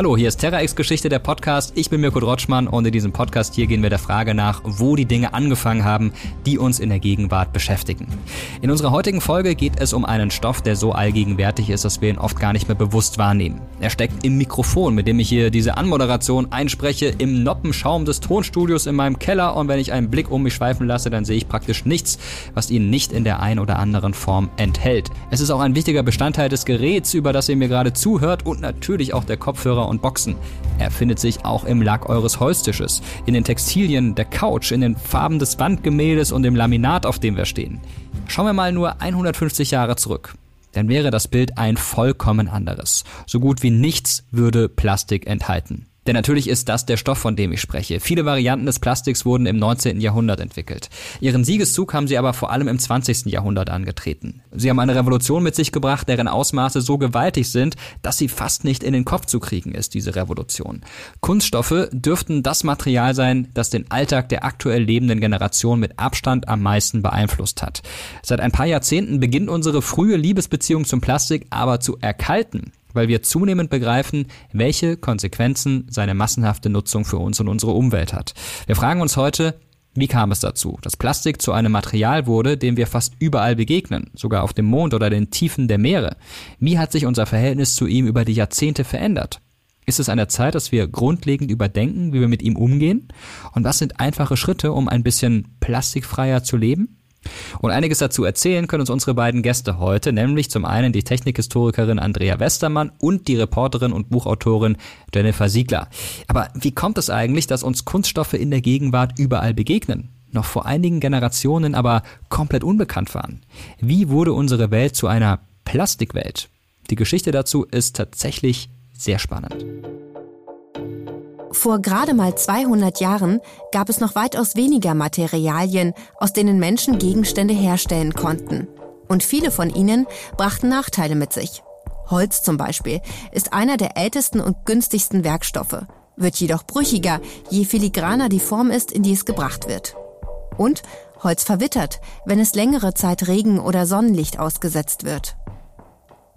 Hallo, hier ist TerraX Geschichte, der Podcast. Ich bin Mirko Drotschmann und in diesem Podcast hier gehen wir der Frage nach, wo die Dinge angefangen haben, die uns in der Gegenwart beschäftigen. In unserer heutigen Folge geht es um einen Stoff, der so allgegenwärtig ist, dass wir ihn oft gar nicht mehr bewusst wahrnehmen. Er steckt im Mikrofon, mit dem ich hier diese Anmoderation einspreche, im Noppenschaum des Tonstudios in meinem Keller und wenn ich einen Blick um mich schweifen lasse, dann sehe ich praktisch nichts, was ihn nicht in der ein oder anderen Form enthält. Es ist auch ein wichtiger Bestandteil des Geräts, über das ihr mir gerade zuhört und natürlich auch der Kopfhörer Kopfhörer und Boxen. Er findet sich auch im Lack eures Holztisches, in den Textilien der Couch, in den Farben des Wandgemäldes und dem Laminat, auf dem wir stehen. Schauen wir mal nur 150 Jahre zurück. Dann wäre das Bild ein vollkommen anderes. So gut wie nichts würde Plastik enthalten. Denn natürlich ist das der Stoff, von dem ich spreche. Viele Varianten des Plastiks wurden im 19. Jahrhundert entwickelt. Ihren Siegeszug haben sie aber vor allem im 20. Jahrhundert angetreten. Sie haben eine Revolution mit sich gebracht, deren Ausmaße so gewaltig sind, dass sie fast nicht in den Kopf zu kriegen ist, diese Revolution. Kunststoffe dürften das Material sein, das den Alltag der aktuell lebenden Generation mit Abstand am meisten beeinflusst hat. Seit ein paar Jahrzehnten beginnt unsere frühe Liebesbeziehung zum Plastik aber zu erkalten weil wir zunehmend begreifen, welche Konsequenzen seine massenhafte Nutzung für uns und unsere Umwelt hat. Wir fragen uns heute, wie kam es dazu, dass Plastik zu einem Material wurde, dem wir fast überall begegnen, sogar auf dem Mond oder den Tiefen der Meere? Wie hat sich unser Verhältnis zu ihm über die Jahrzehnte verändert? Ist es an der Zeit, dass wir grundlegend überdenken, wie wir mit ihm umgehen? Und was sind einfache Schritte, um ein bisschen plastikfreier zu leben? Und einiges dazu erzählen können uns unsere beiden Gäste heute, nämlich zum einen die Technikhistorikerin Andrea Westermann und die Reporterin und Buchautorin Jennifer Siegler. Aber wie kommt es eigentlich, dass uns Kunststoffe in der Gegenwart überall begegnen? Noch vor einigen Generationen aber komplett unbekannt waren. Wie wurde unsere Welt zu einer Plastikwelt? Die Geschichte dazu ist tatsächlich sehr spannend. Vor gerade mal 200 Jahren gab es noch weitaus weniger Materialien, aus denen Menschen Gegenstände herstellen konnten. Und viele von ihnen brachten Nachteile mit sich. Holz zum Beispiel ist einer der ältesten und günstigsten Werkstoffe, wird jedoch brüchiger, je filigraner die Form ist, in die es gebracht wird. Und Holz verwittert, wenn es längere Zeit Regen oder Sonnenlicht ausgesetzt wird.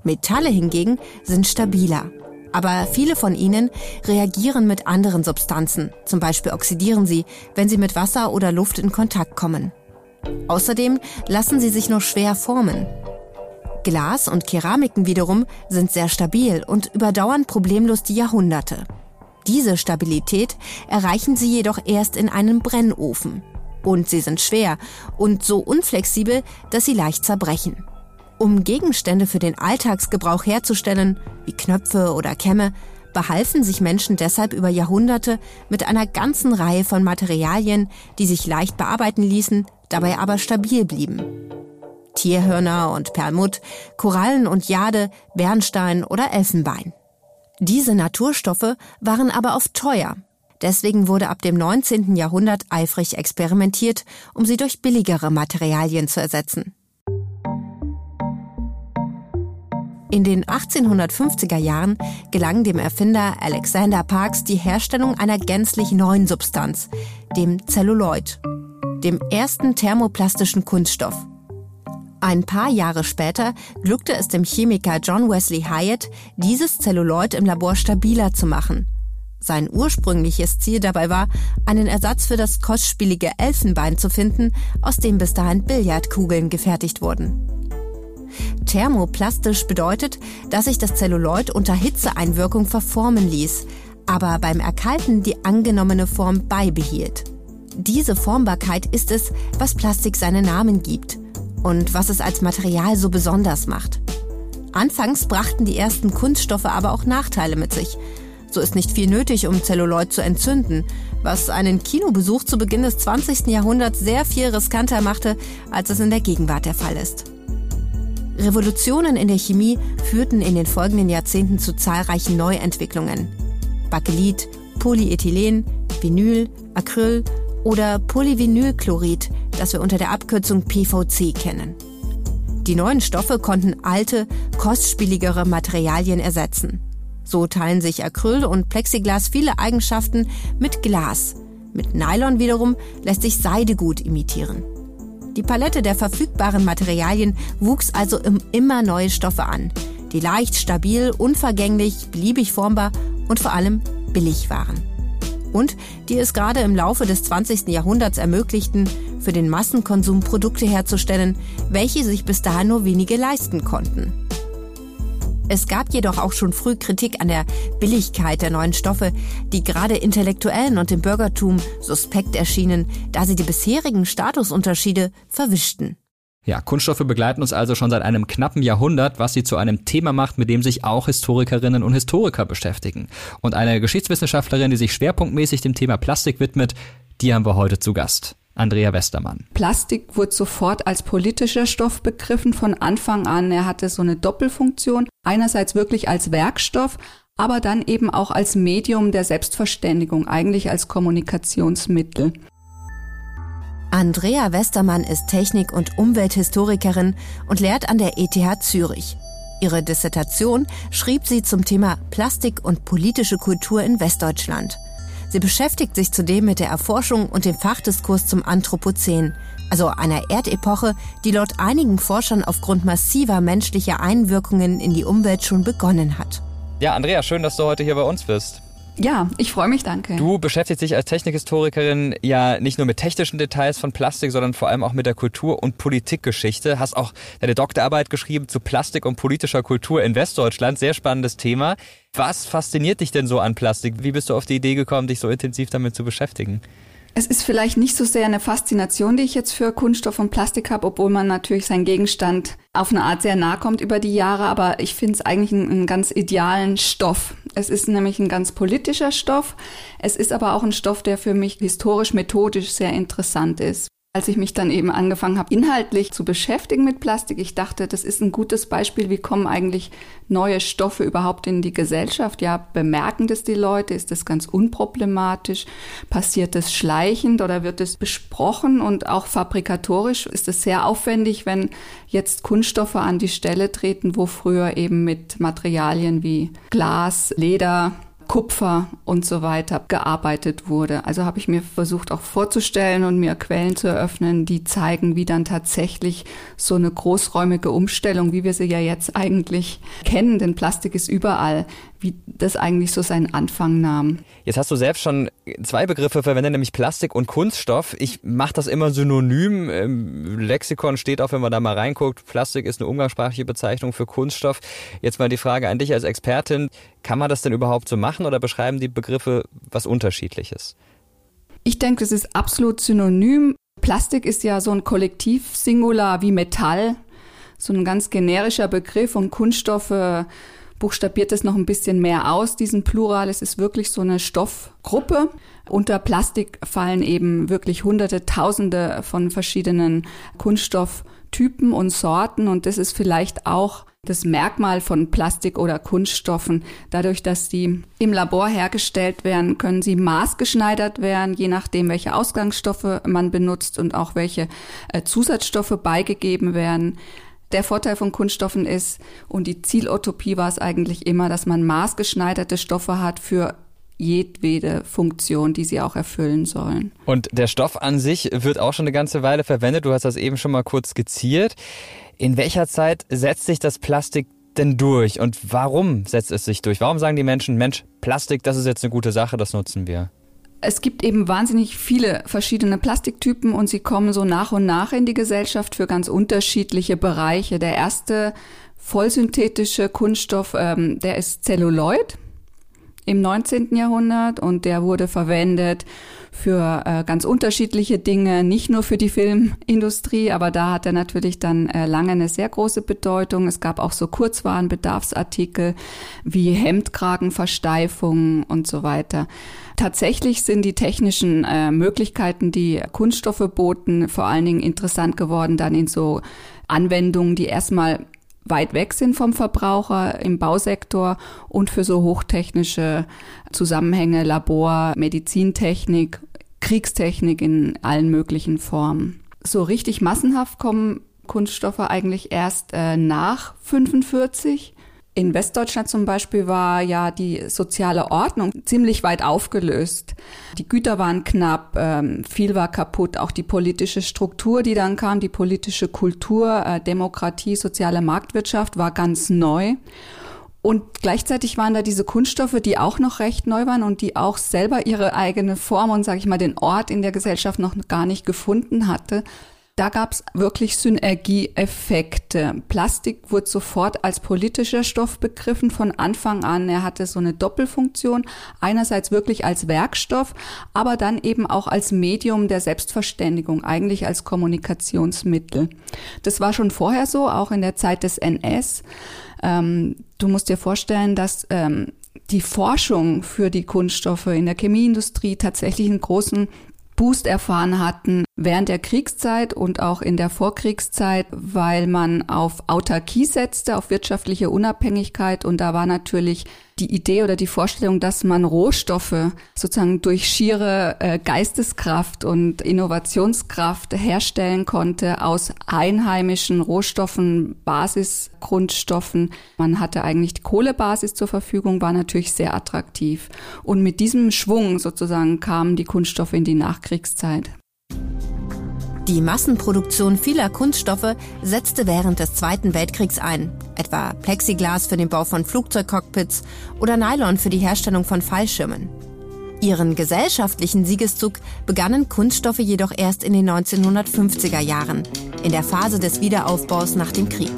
Metalle hingegen sind stabiler aber viele von ihnen reagieren mit anderen Substanzen, zum Beispiel oxidieren sie, wenn sie mit Wasser oder Luft in Kontakt kommen. Außerdem lassen sie sich nur schwer formen. Glas und Keramiken wiederum sind sehr stabil und überdauern problemlos die Jahrhunderte. Diese Stabilität erreichen sie jedoch erst in einem Brennofen. Und sie sind schwer und so unflexibel, dass sie leicht zerbrechen. Um Gegenstände für den Alltagsgebrauch herzustellen, wie Knöpfe oder Kämme, behalfen sich Menschen deshalb über Jahrhunderte mit einer ganzen Reihe von Materialien, die sich leicht bearbeiten ließen, dabei aber stabil blieben. Tierhörner und Perlmutt, Korallen und Jade, Bernstein oder Elfenbein. Diese Naturstoffe waren aber oft teuer. Deswegen wurde ab dem 19. Jahrhundert eifrig experimentiert, um sie durch billigere Materialien zu ersetzen. In den 1850er Jahren gelang dem Erfinder Alexander Parks die Herstellung einer gänzlich neuen Substanz, dem Zelluloid, dem ersten thermoplastischen Kunststoff. Ein paar Jahre später glückte es dem Chemiker John Wesley Hyatt, dieses Zelluloid im Labor stabiler zu machen. Sein ursprüngliches Ziel dabei war, einen Ersatz für das kostspielige Elfenbein zu finden, aus dem bis dahin Billardkugeln gefertigt wurden. Thermoplastisch bedeutet, dass sich das Zelluloid unter Hitzeeinwirkung verformen ließ, aber beim Erkalten die angenommene Form beibehielt. Diese Formbarkeit ist es, was Plastik seinen Namen gibt und was es als Material so besonders macht. Anfangs brachten die ersten Kunststoffe aber auch Nachteile mit sich. So ist nicht viel nötig, um Zelluloid zu entzünden, was einen Kinobesuch zu Beginn des 20. Jahrhunderts sehr viel riskanter machte, als es in der Gegenwart der Fall ist. Revolutionen in der Chemie führten in den folgenden Jahrzehnten zu zahlreichen Neuentwicklungen. Bakelit, Polyethylen, Vinyl, Acryl oder Polyvinylchlorid, das wir unter der Abkürzung PVC kennen. Die neuen Stoffe konnten alte, kostspieligere Materialien ersetzen. So teilen sich Acryl und Plexiglas viele Eigenschaften mit Glas. Mit Nylon wiederum lässt sich Seide gut imitieren. Die Palette der verfügbaren Materialien wuchs also um immer neue Stoffe an, die leicht, stabil, unvergänglich, beliebig formbar und vor allem billig waren. Und die es gerade im Laufe des 20. Jahrhunderts ermöglichten, für den Massenkonsum Produkte herzustellen, welche sich bis dahin nur wenige leisten konnten. Es gab jedoch auch schon früh Kritik an der Billigkeit der neuen Stoffe, die gerade Intellektuellen und dem Bürgertum suspekt erschienen, da sie die bisherigen Statusunterschiede verwischten. Ja, Kunststoffe begleiten uns also schon seit einem knappen Jahrhundert, was sie zu einem Thema macht, mit dem sich auch Historikerinnen und Historiker beschäftigen. Und eine Geschichtswissenschaftlerin, die sich schwerpunktmäßig dem Thema Plastik widmet, die haben wir heute zu Gast. Andrea Westermann. Plastik wurde sofort als politischer Stoff begriffen von Anfang an. Er hatte so eine Doppelfunktion. Einerseits wirklich als Werkstoff, aber dann eben auch als Medium der Selbstverständigung, eigentlich als Kommunikationsmittel. Andrea Westermann ist Technik- und Umwelthistorikerin und lehrt an der ETH Zürich. Ihre Dissertation schrieb sie zum Thema Plastik und politische Kultur in Westdeutschland. Sie beschäftigt sich zudem mit der Erforschung und dem Fachdiskurs zum Anthropozän, also einer Erdepoche, die laut einigen Forschern aufgrund massiver menschlicher Einwirkungen in die Umwelt schon begonnen hat. Ja, Andrea, schön, dass du heute hier bei uns bist. Ja, ich freue mich, danke. Du beschäftigst dich als Technikhistorikerin ja nicht nur mit technischen Details von Plastik, sondern vor allem auch mit der Kultur- und Politikgeschichte. Hast auch deine Doktorarbeit geschrieben zu Plastik und politischer Kultur in Westdeutschland. Sehr spannendes Thema. Was fasziniert dich denn so an Plastik? Wie bist du auf die Idee gekommen, dich so intensiv damit zu beschäftigen? Es ist vielleicht nicht so sehr eine Faszination, die ich jetzt für Kunststoff und Plastik habe, obwohl man natürlich seinen Gegenstand auf eine Art sehr nahe kommt über die Jahre, aber ich finde es eigentlich einen, einen, ganz idealen Stoff. Es ist nämlich ein ganz politischer Stoff. Es ist aber auch ein Stoff, der für mich historisch methodisch sehr interessant ist als ich mich dann eben angefangen habe, inhaltlich zu beschäftigen mit Plastik, ich dachte, das ist ein gutes Beispiel, wie kommen eigentlich neue Stoffe überhaupt in die Gesellschaft? Ja, bemerken das die Leute? Ist das ganz unproblematisch? Passiert das schleichend oder wird es besprochen? Und auch fabrikatorisch ist es sehr aufwendig, wenn jetzt Kunststoffe an die Stelle treten, wo früher eben mit Materialien wie Glas, Leder, Kupfer und so weiter gearbeitet wurde. Also habe ich mir versucht auch vorzustellen und mir Quellen zu eröffnen, die zeigen, wie dann tatsächlich so eine großräumige Umstellung, wie wir sie ja jetzt eigentlich kennen, denn Plastik ist überall, wie das eigentlich so seinen Anfang nahm. Jetzt hast du selbst schon zwei Begriffe verwendet, nämlich Plastik und Kunststoff. Ich mache das immer synonym. Im Lexikon steht auch, wenn man da mal reinguckt, Plastik ist eine umgangssprachliche Bezeichnung für Kunststoff. Jetzt mal die Frage an dich als Expertin. Kann man das denn überhaupt so machen oder beschreiben die Begriffe was Unterschiedliches? Ich denke, es ist absolut synonym. Plastik ist ja so ein Kollektiv-Singular wie Metall, so ein ganz generischer Begriff und Kunststoffe buchstabiert es noch ein bisschen mehr aus, diesen Plural. Es ist wirklich so eine Stoffgruppe. Unter Plastik fallen eben wirklich hunderte, tausende von verschiedenen Kunststofftypen und Sorten. Und das ist vielleicht auch das Merkmal von Plastik oder Kunststoffen. Dadurch, dass die im Labor hergestellt werden, können sie maßgeschneidert werden, je nachdem, welche Ausgangsstoffe man benutzt und auch welche äh, Zusatzstoffe beigegeben werden. Der Vorteil von Kunststoffen ist, und die Zielutopie war es eigentlich immer, dass man maßgeschneiderte Stoffe hat für jedwede Funktion, die sie auch erfüllen sollen. Und der Stoff an sich wird auch schon eine ganze Weile verwendet. Du hast das eben schon mal kurz skizziert. In welcher Zeit setzt sich das Plastik denn durch und warum setzt es sich durch? Warum sagen die Menschen, Mensch, Plastik, das ist jetzt eine gute Sache, das nutzen wir? Es gibt eben wahnsinnig viele verschiedene Plastiktypen und sie kommen so nach und nach in die Gesellschaft für ganz unterschiedliche Bereiche. Der erste vollsynthetische Kunststoff, ähm, der ist Celluloid im 19. Jahrhundert und der wurde verwendet für äh, ganz unterschiedliche Dinge, nicht nur für die Filmindustrie, aber da hat er natürlich dann äh, lange eine sehr große Bedeutung. Es gab auch so Kurzwarenbedarfsartikel wie Hemdkragenversteifungen und so weiter. Tatsächlich sind die technischen äh, Möglichkeiten, die Kunststoffe boten, vor allen Dingen interessant geworden dann in so Anwendungen, die erstmal weit weg sind vom Verbraucher im Bausektor und für so hochtechnische Zusammenhänge, Labor, Medizintechnik, Kriegstechnik in allen möglichen Formen. So richtig massenhaft kommen Kunststoffe eigentlich erst äh, nach 45 in Westdeutschland zum Beispiel war ja die soziale Ordnung ziemlich weit aufgelöst. Die Güter waren knapp, ähm, viel war kaputt, auch die politische Struktur, die dann kam, die politische Kultur, äh, Demokratie, soziale Marktwirtschaft war ganz neu. Und gleichzeitig waren da diese Kunststoffe, die auch noch recht neu waren und die auch selber ihre eigene Form und, sage ich mal, den Ort in der Gesellschaft noch gar nicht gefunden hatte. Da gab es wirklich Synergieeffekte. Plastik wurde sofort als politischer Stoff begriffen von Anfang an. Er hatte so eine Doppelfunktion. Einerseits wirklich als Werkstoff, aber dann eben auch als Medium der Selbstverständigung, eigentlich als Kommunikationsmittel. Das war schon vorher so, auch in der Zeit des NS. Ähm, du musst dir vorstellen, dass ähm, die Forschung für die Kunststoffe in der Chemieindustrie tatsächlich einen großen Boost erfahren hatten während der Kriegszeit und auch in der Vorkriegszeit, weil man auf Autarkie setzte, auf wirtschaftliche Unabhängigkeit. Und da war natürlich die Idee oder die Vorstellung, dass man Rohstoffe sozusagen durch schiere äh, Geisteskraft und Innovationskraft herstellen konnte aus einheimischen Rohstoffen, Basisgrundstoffen. Man hatte eigentlich die Kohlebasis zur Verfügung, war natürlich sehr attraktiv. Und mit diesem Schwung sozusagen kamen die Kunststoffe in die Nachkriegszeit. Die Massenproduktion vieler Kunststoffe setzte während des Zweiten Weltkriegs ein, etwa Plexiglas für den Bau von Flugzeugcockpits oder Nylon für die Herstellung von Fallschirmen. Ihren gesellschaftlichen Siegeszug begannen Kunststoffe jedoch erst in den 1950er Jahren, in der Phase des Wiederaufbaus nach dem Krieg.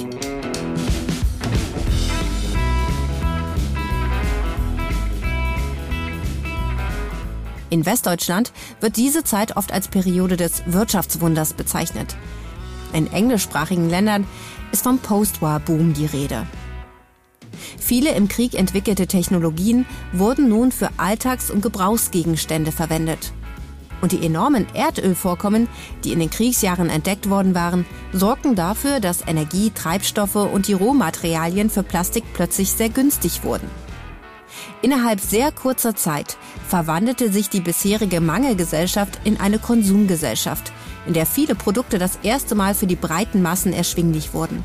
In Westdeutschland wird diese Zeit oft als Periode des Wirtschaftswunders bezeichnet. In englischsprachigen Ländern ist vom Postwar-Boom die Rede. Viele im Krieg entwickelte Technologien wurden nun für Alltags- und Gebrauchsgegenstände verwendet. Und die enormen Erdölvorkommen, die in den Kriegsjahren entdeckt worden waren, sorgten dafür, dass Energie, Treibstoffe und die Rohmaterialien für Plastik plötzlich sehr günstig wurden. Innerhalb sehr kurzer Zeit verwandelte sich die bisherige Mangelgesellschaft in eine Konsumgesellschaft, in der viele Produkte das erste Mal für die breiten Massen erschwinglich wurden.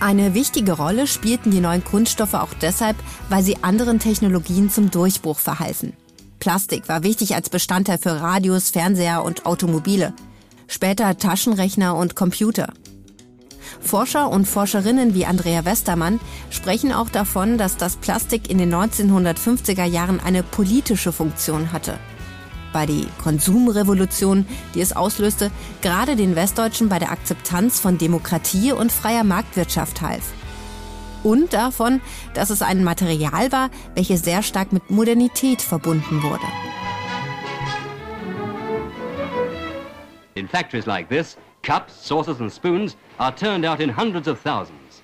Eine wichtige Rolle spielten die neuen Kunststoffe auch deshalb, weil sie anderen Technologien zum Durchbruch verhalfen. Plastik war wichtig als Bestandteil für Radios, Fernseher und Automobile. Später Taschenrechner und Computer. Forscher und Forscherinnen wie Andrea Westermann sprechen auch davon, dass das Plastik in den 1950er Jahren eine politische Funktion hatte. Bei die Konsumrevolution, die es auslöste, gerade den Westdeutschen bei der Akzeptanz von Demokratie und freier Marktwirtschaft half. Und davon, dass es ein Material war, welches sehr stark mit Modernität verbunden wurde. In factories like this, Cups, saucers and spoons are turned out in hundreds of thousands.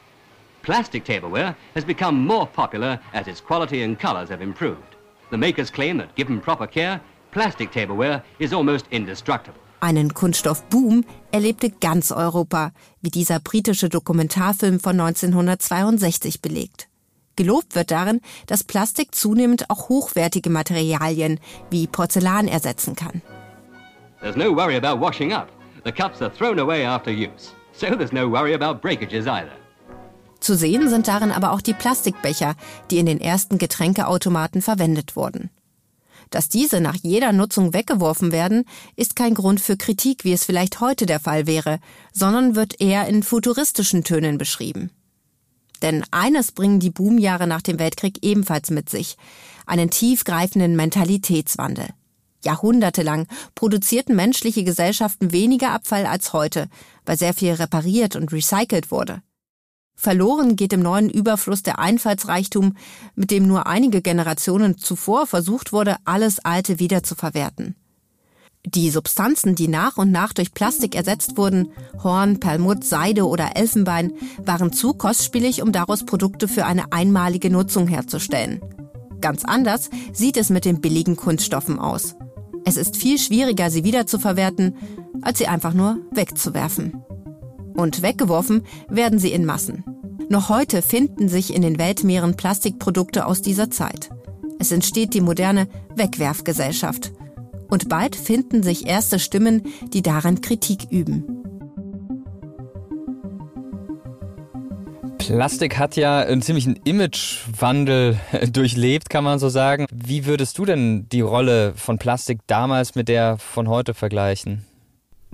Plastic tableware has become more popular as its quality and colors have improved. The makers claim that given proper care, plastic tableware is almost indestructible. Einen Kunststoffboom erlebte ganz Europa, wie dieser britische Dokumentarfilm von 1962 belegt. Gelobt wird darin, dass Plastik zunehmend auch hochwertige Materialien wie Porzellan ersetzen kann. There's no worry about washing up. The cups are thrown away after use, so there's no worry about breakages either. Zu sehen sind darin aber auch die Plastikbecher, die in den ersten Getränkeautomaten verwendet wurden. Dass diese nach jeder Nutzung weggeworfen werden, ist kein Grund für Kritik, wie es vielleicht heute der Fall wäre, sondern wird eher in futuristischen Tönen beschrieben. Denn eines bringen die Boomjahre nach dem Weltkrieg ebenfalls mit sich, einen tiefgreifenden Mentalitätswandel. Jahrhundertelang produzierten menschliche Gesellschaften weniger Abfall als heute, weil sehr viel repariert und recycelt wurde. Verloren geht im neuen Überfluss der Einfallsreichtum, mit dem nur einige Generationen zuvor versucht wurde, alles Alte wiederzuverwerten. Die Substanzen, die nach und nach durch Plastik ersetzt wurden, Horn, Perlmutt, Seide oder Elfenbein, waren zu kostspielig, um daraus Produkte für eine einmalige Nutzung herzustellen. Ganz anders sieht es mit den billigen Kunststoffen aus. Es ist viel schwieriger, sie wiederzuverwerten, als sie einfach nur wegzuwerfen. Und weggeworfen werden sie in Massen. Noch heute finden sich in den Weltmeeren Plastikprodukte aus dieser Zeit. Es entsteht die moderne Wegwerfgesellschaft. Und bald finden sich erste Stimmen, die daran Kritik üben. Plastik hat ja einen ziemlichen Imagewandel durchlebt, kann man so sagen. Wie würdest du denn die Rolle von Plastik damals mit der von heute vergleichen?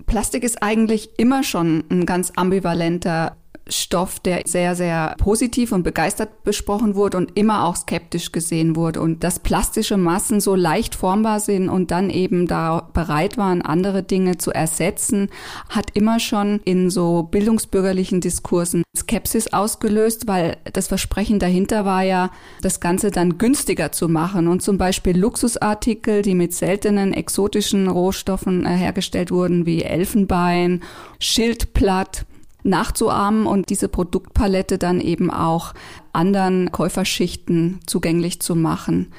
Plastik ist eigentlich immer schon ein ganz ambivalenter Stoff, der sehr, sehr positiv und begeistert besprochen wurde und immer auch skeptisch gesehen wurde. Und dass plastische Massen so leicht formbar sind und dann eben da bereit waren, andere Dinge zu ersetzen, hat immer schon in so bildungsbürgerlichen Diskursen Skepsis ausgelöst, weil das Versprechen dahinter war ja, das Ganze dann günstiger zu machen und zum Beispiel Luxusartikel, die mit seltenen exotischen Rohstoffen äh, hergestellt wurden, wie Elfenbein, Schildplatt, nachzuahmen und diese Produktpalette dann eben auch anderen Käuferschichten zugänglich zu machen.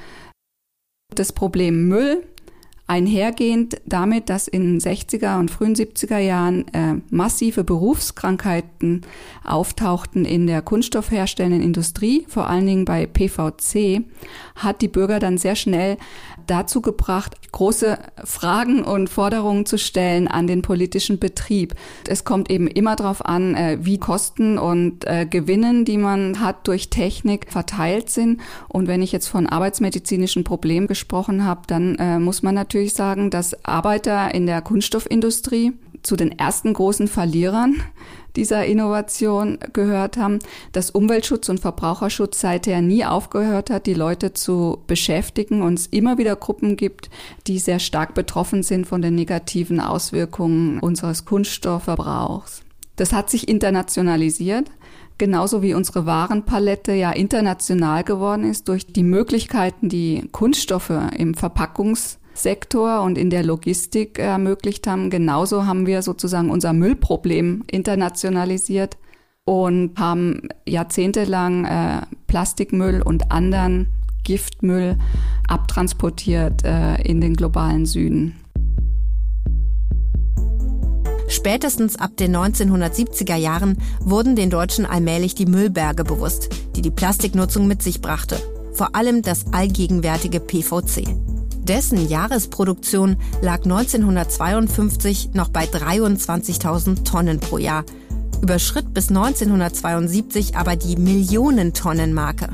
Das Problem Müll einhergehend damit, dass in 60er und frühen 70er Jahren äh, massive Berufskrankheiten auftauchten in der kunststoffherstellenden Industrie, vor allen Dingen bei PVC, hat die Bürger dann sehr schnell dazu gebracht, große Fragen und Forderungen zu stellen an den politischen Betrieb. Es kommt eben immer darauf an, äh, wie Kosten und äh, Gewinnen, die man hat durch Technik, verteilt sind. Und wenn ich jetzt von arbeitsmedizinischen Problemen gesprochen habe, dann äh, muss man natürlich sagen, dass Arbeiter in der Kunststoffindustrie zu den ersten großen Verlierern dieser Innovation gehört haben, dass Umweltschutz und Verbraucherschutz seither nie aufgehört hat, die Leute zu beschäftigen und es immer wieder Gruppen gibt, die sehr stark betroffen sind von den negativen Auswirkungen unseres Kunststoffverbrauchs. Das hat sich internationalisiert genauso wie unsere Warenpalette ja international geworden ist durch die Möglichkeiten, die Kunststoffe im Verpackungs Sektor und in der Logistik ermöglicht haben. Genauso haben wir sozusagen unser Müllproblem internationalisiert und haben jahrzehntelang äh, Plastikmüll und anderen Giftmüll abtransportiert äh, in den globalen Süden. Spätestens ab den 1970er Jahren wurden den Deutschen allmählich die Müllberge bewusst, die die Plastiknutzung mit sich brachte. Vor allem das allgegenwärtige PVC. Dessen Jahresproduktion lag 1952 noch bei 23.000 Tonnen pro Jahr, überschritt bis 1972 aber die Millionentonnenmarke.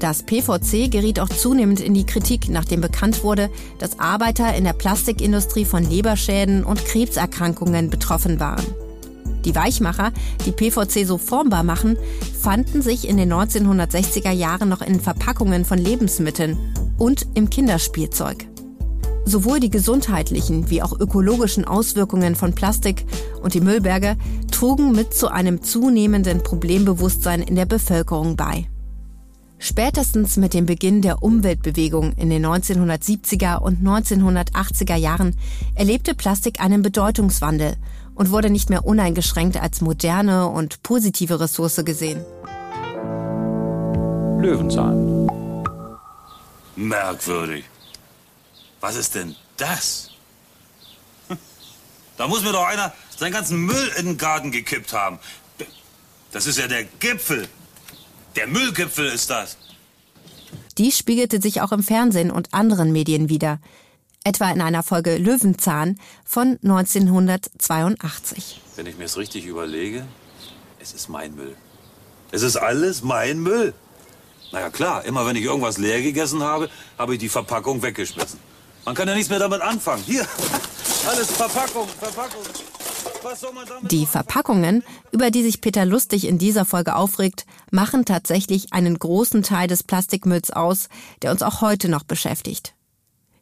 Das PVC geriet auch zunehmend in die Kritik, nachdem bekannt wurde, dass Arbeiter in der Plastikindustrie von Leberschäden und Krebserkrankungen betroffen waren. Die Weichmacher, die PVC so formbar machen, fanden sich in den 1960er Jahren noch in Verpackungen von Lebensmitteln und im Kinderspielzeug. Sowohl die gesundheitlichen wie auch ökologischen Auswirkungen von Plastik und die Müllberge trugen mit zu einem zunehmenden Problembewusstsein in der Bevölkerung bei. Spätestens mit dem Beginn der Umweltbewegung in den 1970er und 1980er Jahren erlebte Plastik einen Bedeutungswandel und wurde nicht mehr uneingeschränkt als moderne und positive Ressource gesehen. Löwenzahn. Merkwürdig. Was ist denn das? Da muss mir doch einer seinen ganzen Müll in den Garten gekippt haben. Das ist ja der Gipfel. Der Müllgipfel ist das. Dies spiegelte sich auch im Fernsehen und anderen Medien wider. Etwa in einer Folge Löwenzahn von 1982. Wenn ich mir es richtig überlege, es ist mein Müll. Es ist alles mein Müll. Naja klar, immer wenn ich irgendwas leer gegessen habe, habe ich die Verpackung weggeschmissen. Man kann ja nichts mehr damit anfangen. Hier, alles Verpackung, Verpackung. Die Verpackungen, über die sich Peter Lustig in dieser Folge aufregt, machen tatsächlich einen großen Teil des Plastikmülls aus, der uns auch heute noch beschäftigt.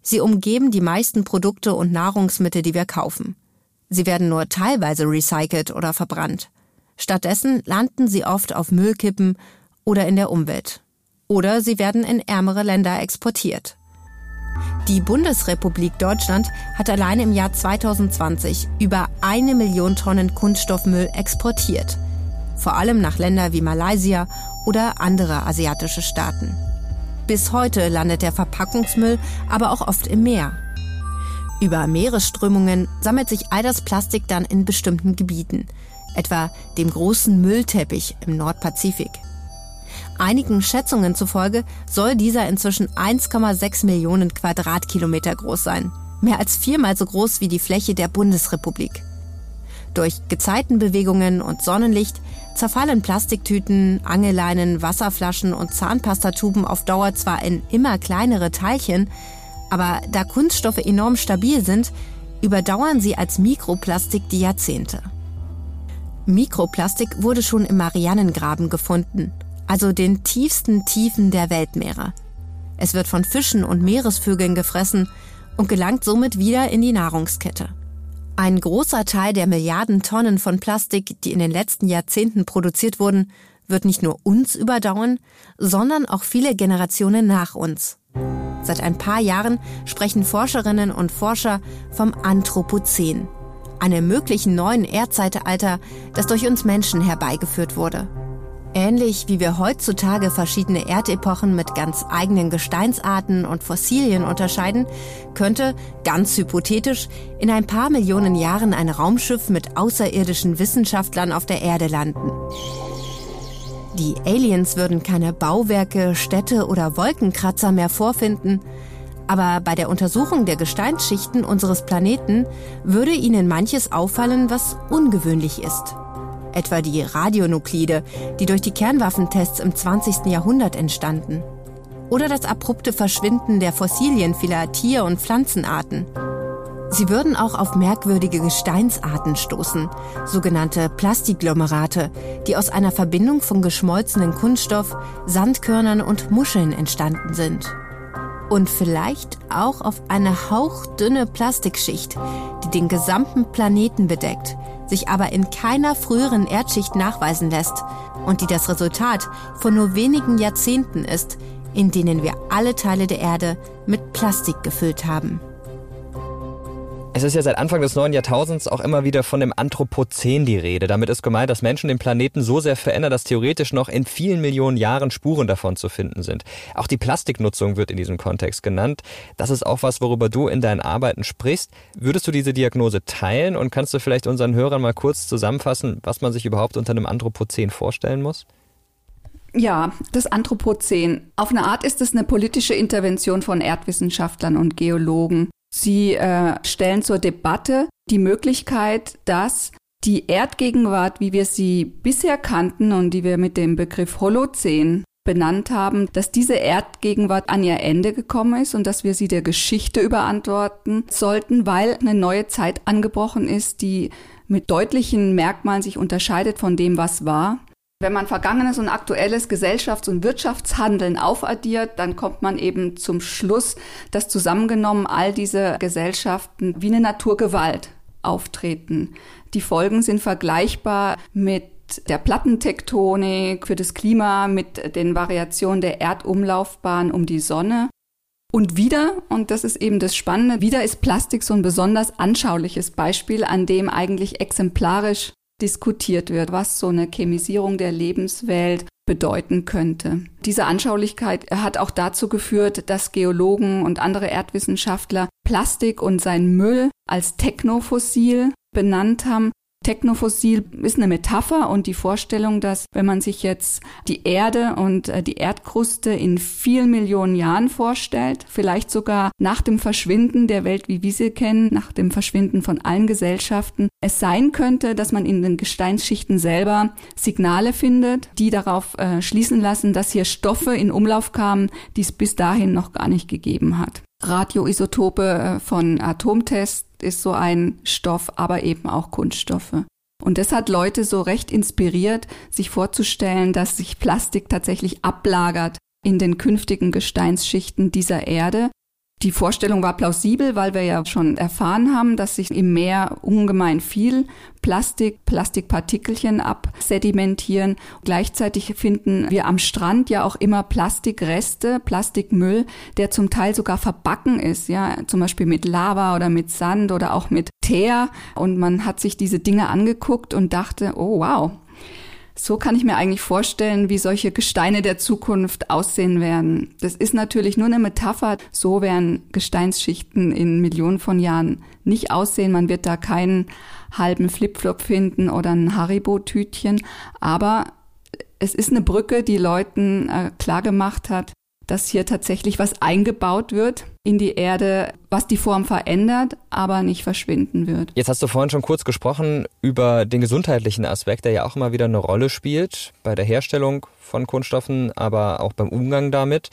Sie umgeben die meisten Produkte und Nahrungsmittel, die wir kaufen. Sie werden nur teilweise recycelt oder verbrannt. Stattdessen landen sie oft auf Müllkippen oder in der Umwelt oder sie werden in ärmere Länder exportiert. Die Bundesrepublik Deutschland hat allein im Jahr 2020 über eine Million Tonnen Kunststoffmüll exportiert, vor allem nach Länder wie Malaysia oder andere asiatische Staaten. Bis heute landet der Verpackungsmüll aber auch oft im Meer. Über Meeresströmungen sammelt sich all das Plastik dann in bestimmten Gebieten, etwa dem großen Müllteppich im Nordpazifik. Einigen Schätzungen zufolge soll dieser inzwischen 1,6 Millionen Quadratkilometer groß sein. Mehr als viermal so groß wie die Fläche der Bundesrepublik. Durch Gezeitenbewegungen und Sonnenlicht zerfallen Plastiktüten, Angeleinen, Wasserflaschen und Zahnpastatuben auf Dauer zwar in immer kleinere Teilchen, aber da Kunststoffe enorm stabil sind, überdauern sie als Mikroplastik die Jahrzehnte. Mikroplastik wurde schon im Marianengraben gefunden, also den tiefsten Tiefen der Weltmeere. Es wird von Fischen und Meeresvögeln gefressen und gelangt somit wieder in die Nahrungskette. Ein großer Teil der Milliarden Tonnen von Plastik, die in den letzten Jahrzehnten produziert wurden, wird nicht nur uns überdauern, sondern auch viele Generationen nach uns. Seit ein paar Jahren sprechen Forscherinnen und Forscher vom Anthropozän, einem möglichen neuen Erdzeitalter, das durch uns Menschen herbeigeführt wurde. Ähnlich wie wir heutzutage verschiedene Erdepochen mit ganz eigenen Gesteinsarten und Fossilien unterscheiden, könnte, ganz hypothetisch, in ein paar Millionen Jahren ein Raumschiff mit außerirdischen Wissenschaftlern auf der Erde landen. Die Aliens würden keine Bauwerke, Städte oder Wolkenkratzer mehr vorfinden, aber bei der Untersuchung der Gesteinsschichten unseres Planeten würde ihnen manches auffallen, was ungewöhnlich ist etwa die Radionuklide, die durch die Kernwaffentests im 20. Jahrhundert entstanden. Oder das abrupte Verschwinden der Fossilien vieler Tier- und Pflanzenarten. Sie würden auch auf merkwürdige Gesteinsarten stoßen, sogenannte Plastiglomerate, die aus einer Verbindung von geschmolzenen Kunststoff, Sandkörnern und Muscheln entstanden sind. Und vielleicht auch auf eine hauchdünne Plastikschicht, die den gesamten Planeten bedeckt, sich aber in keiner früheren Erdschicht nachweisen lässt und die das Resultat von nur wenigen Jahrzehnten ist, in denen wir alle Teile der Erde mit Plastik gefüllt haben. Es ist ja seit Anfang des neuen Jahrtausends auch immer wieder von dem Anthropozän die Rede. Damit ist gemeint, dass Menschen den Planeten so sehr verändern, dass theoretisch noch in vielen Millionen Jahren Spuren davon zu finden sind. Auch die Plastiknutzung wird in diesem Kontext genannt. Das ist auch was, worüber du in deinen Arbeiten sprichst. Würdest du diese Diagnose teilen und kannst du vielleicht unseren Hörern mal kurz zusammenfassen, was man sich überhaupt unter einem Anthropozän vorstellen muss? Ja, das Anthropozän. Auf eine Art ist es eine politische Intervention von Erdwissenschaftlern und Geologen. Sie äh, stellen zur Debatte die Möglichkeit, dass die Erdgegenwart, wie wir sie bisher kannten und die wir mit dem Begriff Holozän benannt haben, dass diese Erdgegenwart an ihr Ende gekommen ist und dass wir sie der Geschichte überantworten sollten, weil eine neue Zeit angebrochen ist, die mit deutlichen Merkmalen sich unterscheidet von dem, was war. Wenn man vergangenes und aktuelles Gesellschafts- und Wirtschaftshandeln aufaddiert, dann kommt man eben zum Schluss, dass zusammengenommen all diese Gesellschaften wie eine Naturgewalt auftreten. Die Folgen sind vergleichbar mit der Plattentektonik für das Klima, mit den Variationen der Erdumlaufbahn um die Sonne. Und wieder, und das ist eben das Spannende, wieder ist Plastik so ein besonders anschauliches Beispiel, an dem eigentlich exemplarisch diskutiert wird, was so eine Chemisierung der Lebenswelt bedeuten könnte. Diese Anschaulichkeit hat auch dazu geführt, dass Geologen und andere Erdwissenschaftler Plastik und sein Müll als Technofossil benannt haben Technofossil ist eine Metapher und die Vorstellung, dass wenn man sich jetzt die Erde und äh, die Erdkruste in vielen Millionen Jahren vorstellt, vielleicht sogar nach dem Verschwinden der Welt, wie wir sie kennen, nach dem Verschwinden von allen Gesellschaften, es sein könnte, dass man in den Gesteinsschichten selber Signale findet, die darauf äh, schließen lassen, dass hier Stoffe in Umlauf kamen, die es bis dahin noch gar nicht gegeben hat. Radioisotope äh, von Atomtests ist so ein Stoff, aber eben auch Kunststoffe. Und das hat Leute so recht inspiriert, sich vorzustellen, dass sich Plastik tatsächlich ablagert in den künftigen Gesteinsschichten dieser Erde die Vorstellung war plausibel, weil wir ja schon erfahren haben, dass sich im Meer ungemein viel Plastik, Plastikpartikelchen absedimentieren. Gleichzeitig finden wir am Strand ja auch immer Plastikreste, Plastikmüll, der zum Teil sogar verbacken ist, ja, zum Beispiel mit Lava oder mit Sand oder auch mit Teer. Und man hat sich diese Dinge angeguckt und dachte, oh wow, so kann ich mir eigentlich vorstellen, wie solche Gesteine der Zukunft aussehen werden. Das ist natürlich nur eine Metapher. So werden Gesteinsschichten in Millionen von Jahren nicht aussehen. Man wird da keinen halben Flipflop finden oder ein Haribo-Tütchen. Aber es ist eine Brücke, die Leuten äh, klar gemacht hat, dass hier tatsächlich was eingebaut wird in die Erde, was die Form verändert, aber nicht verschwinden wird. Jetzt hast du vorhin schon kurz gesprochen über den gesundheitlichen Aspekt, der ja auch immer wieder eine Rolle spielt bei der Herstellung von Kunststoffen, aber auch beim Umgang damit.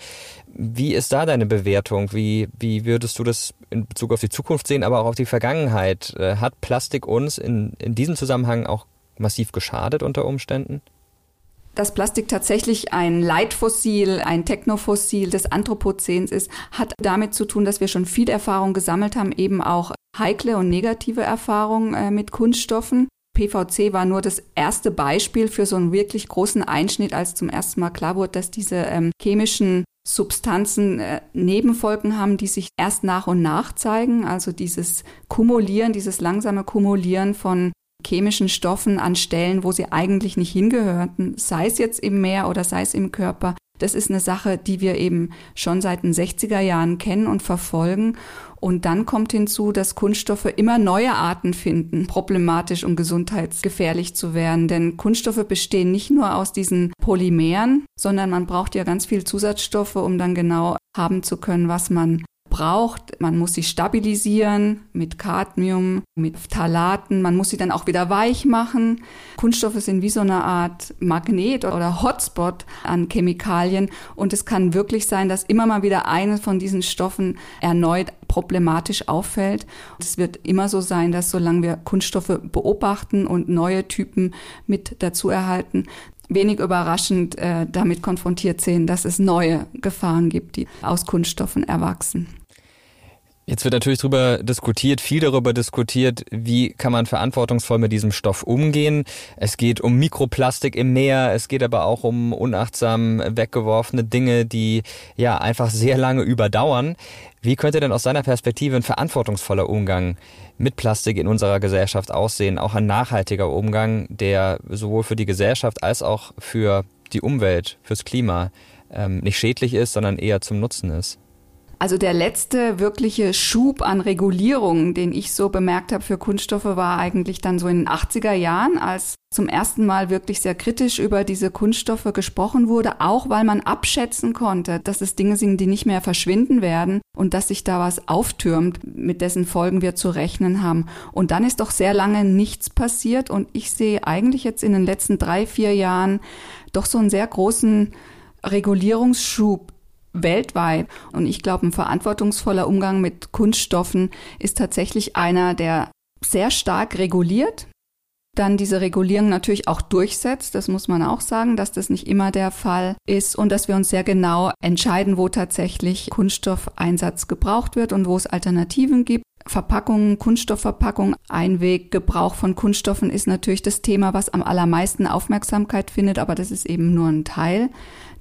Wie ist da deine Bewertung? Wie, wie würdest du das in Bezug auf die Zukunft sehen, aber auch auf die Vergangenheit? Äh, hat Plastik uns in, in diesem Zusammenhang auch massiv geschadet unter Umständen? Dass Plastik tatsächlich ein Leitfossil, ein Technofossil des Anthropozäns ist, hat damit zu tun, dass wir schon viel Erfahrung gesammelt haben, eben auch heikle und negative Erfahrungen äh, mit Kunststoffen. PVC war nur das erste Beispiel für so einen wirklich großen Einschnitt, als zum ersten Mal klar wurde, dass diese ähm, chemischen Substanzen äh, Nebenfolgen haben, die sich erst nach und nach zeigen. Also dieses Kumulieren, dieses langsame Kumulieren von chemischen Stoffen an Stellen, wo sie eigentlich nicht hingehörten, sei es jetzt im Meer oder sei es im Körper. Das ist eine Sache, die wir eben schon seit den 60er Jahren kennen und verfolgen. Und dann kommt hinzu, dass Kunststoffe immer neue Arten finden, problematisch und gesundheitsgefährlich zu werden. Denn Kunststoffe bestehen nicht nur aus diesen Polymeren, sondern man braucht ja ganz viel Zusatzstoffe, um dann genau haben zu können, was man braucht. Man muss sie stabilisieren mit Cadmium, mit Phthalaten. Man muss sie dann auch wieder weich machen. Kunststoffe sind wie so eine Art Magnet oder Hotspot an Chemikalien. Und es kann wirklich sein, dass immer mal wieder eine von diesen Stoffen erneut problematisch auffällt. Es wird immer so sein, dass solange wir Kunststoffe beobachten und neue Typen mit dazu erhalten, wenig überraschend äh, damit konfrontiert sehen, dass es neue Gefahren gibt, die aus Kunststoffen erwachsen. Jetzt wird natürlich darüber diskutiert, viel darüber diskutiert, wie kann man verantwortungsvoll mit diesem Stoff umgehen. Es geht um Mikroplastik im Meer, es geht aber auch um unachtsam weggeworfene Dinge, die ja einfach sehr lange überdauern. Wie könnte denn aus seiner Perspektive ein verantwortungsvoller Umgang mit Plastik in unserer Gesellschaft aussehen? Auch ein nachhaltiger Umgang, der sowohl für die Gesellschaft als auch für die Umwelt, fürs Klima ähm, nicht schädlich ist, sondern eher zum Nutzen ist. Also der letzte wirkliche Schub an Regulierung, den ich so bemerkt habe für Kunststoffe, war eigentlich dann so in den 80er Jahren, als zum ersten Mal wirklich sehr kritisch über diese Kunststoffe gesprochen wurde, auch weil man abschätzen konnte, dass es Dinge sind, die nicht mehr verschwinden werden und dass sich da was auftürmt, mit dessen Folgen wir zu rechnen haben. Und dann ist doch sehr lange nichts passiert und ich sehe eigentlich jetzt in den letzten drei, vier Jahren doch so einen sehr großen Regulierungsschub weltweit. Und ich glaube, ein verantwortungsvoller Umgang mit Kunststoffen ist tatsächlich einer, der sehr stark reguliert, dann diese Regulierung natürlich auch durchsetzt. Das muss man auch sagen, dass das nicht immer der Fall ist und dass wir uns sehr genau entscheiden, wo tatsächlich Kunststoffeinsatz gebraucht wird und wo es Alternativen gibt. Verpackungen, Kunststoffverpackungen, Einweggebrauch von Kunststoffen ist natürlich das Thema, was am allermeisten Aufmerksamkeit findet, aber das ist eben nur ein Teil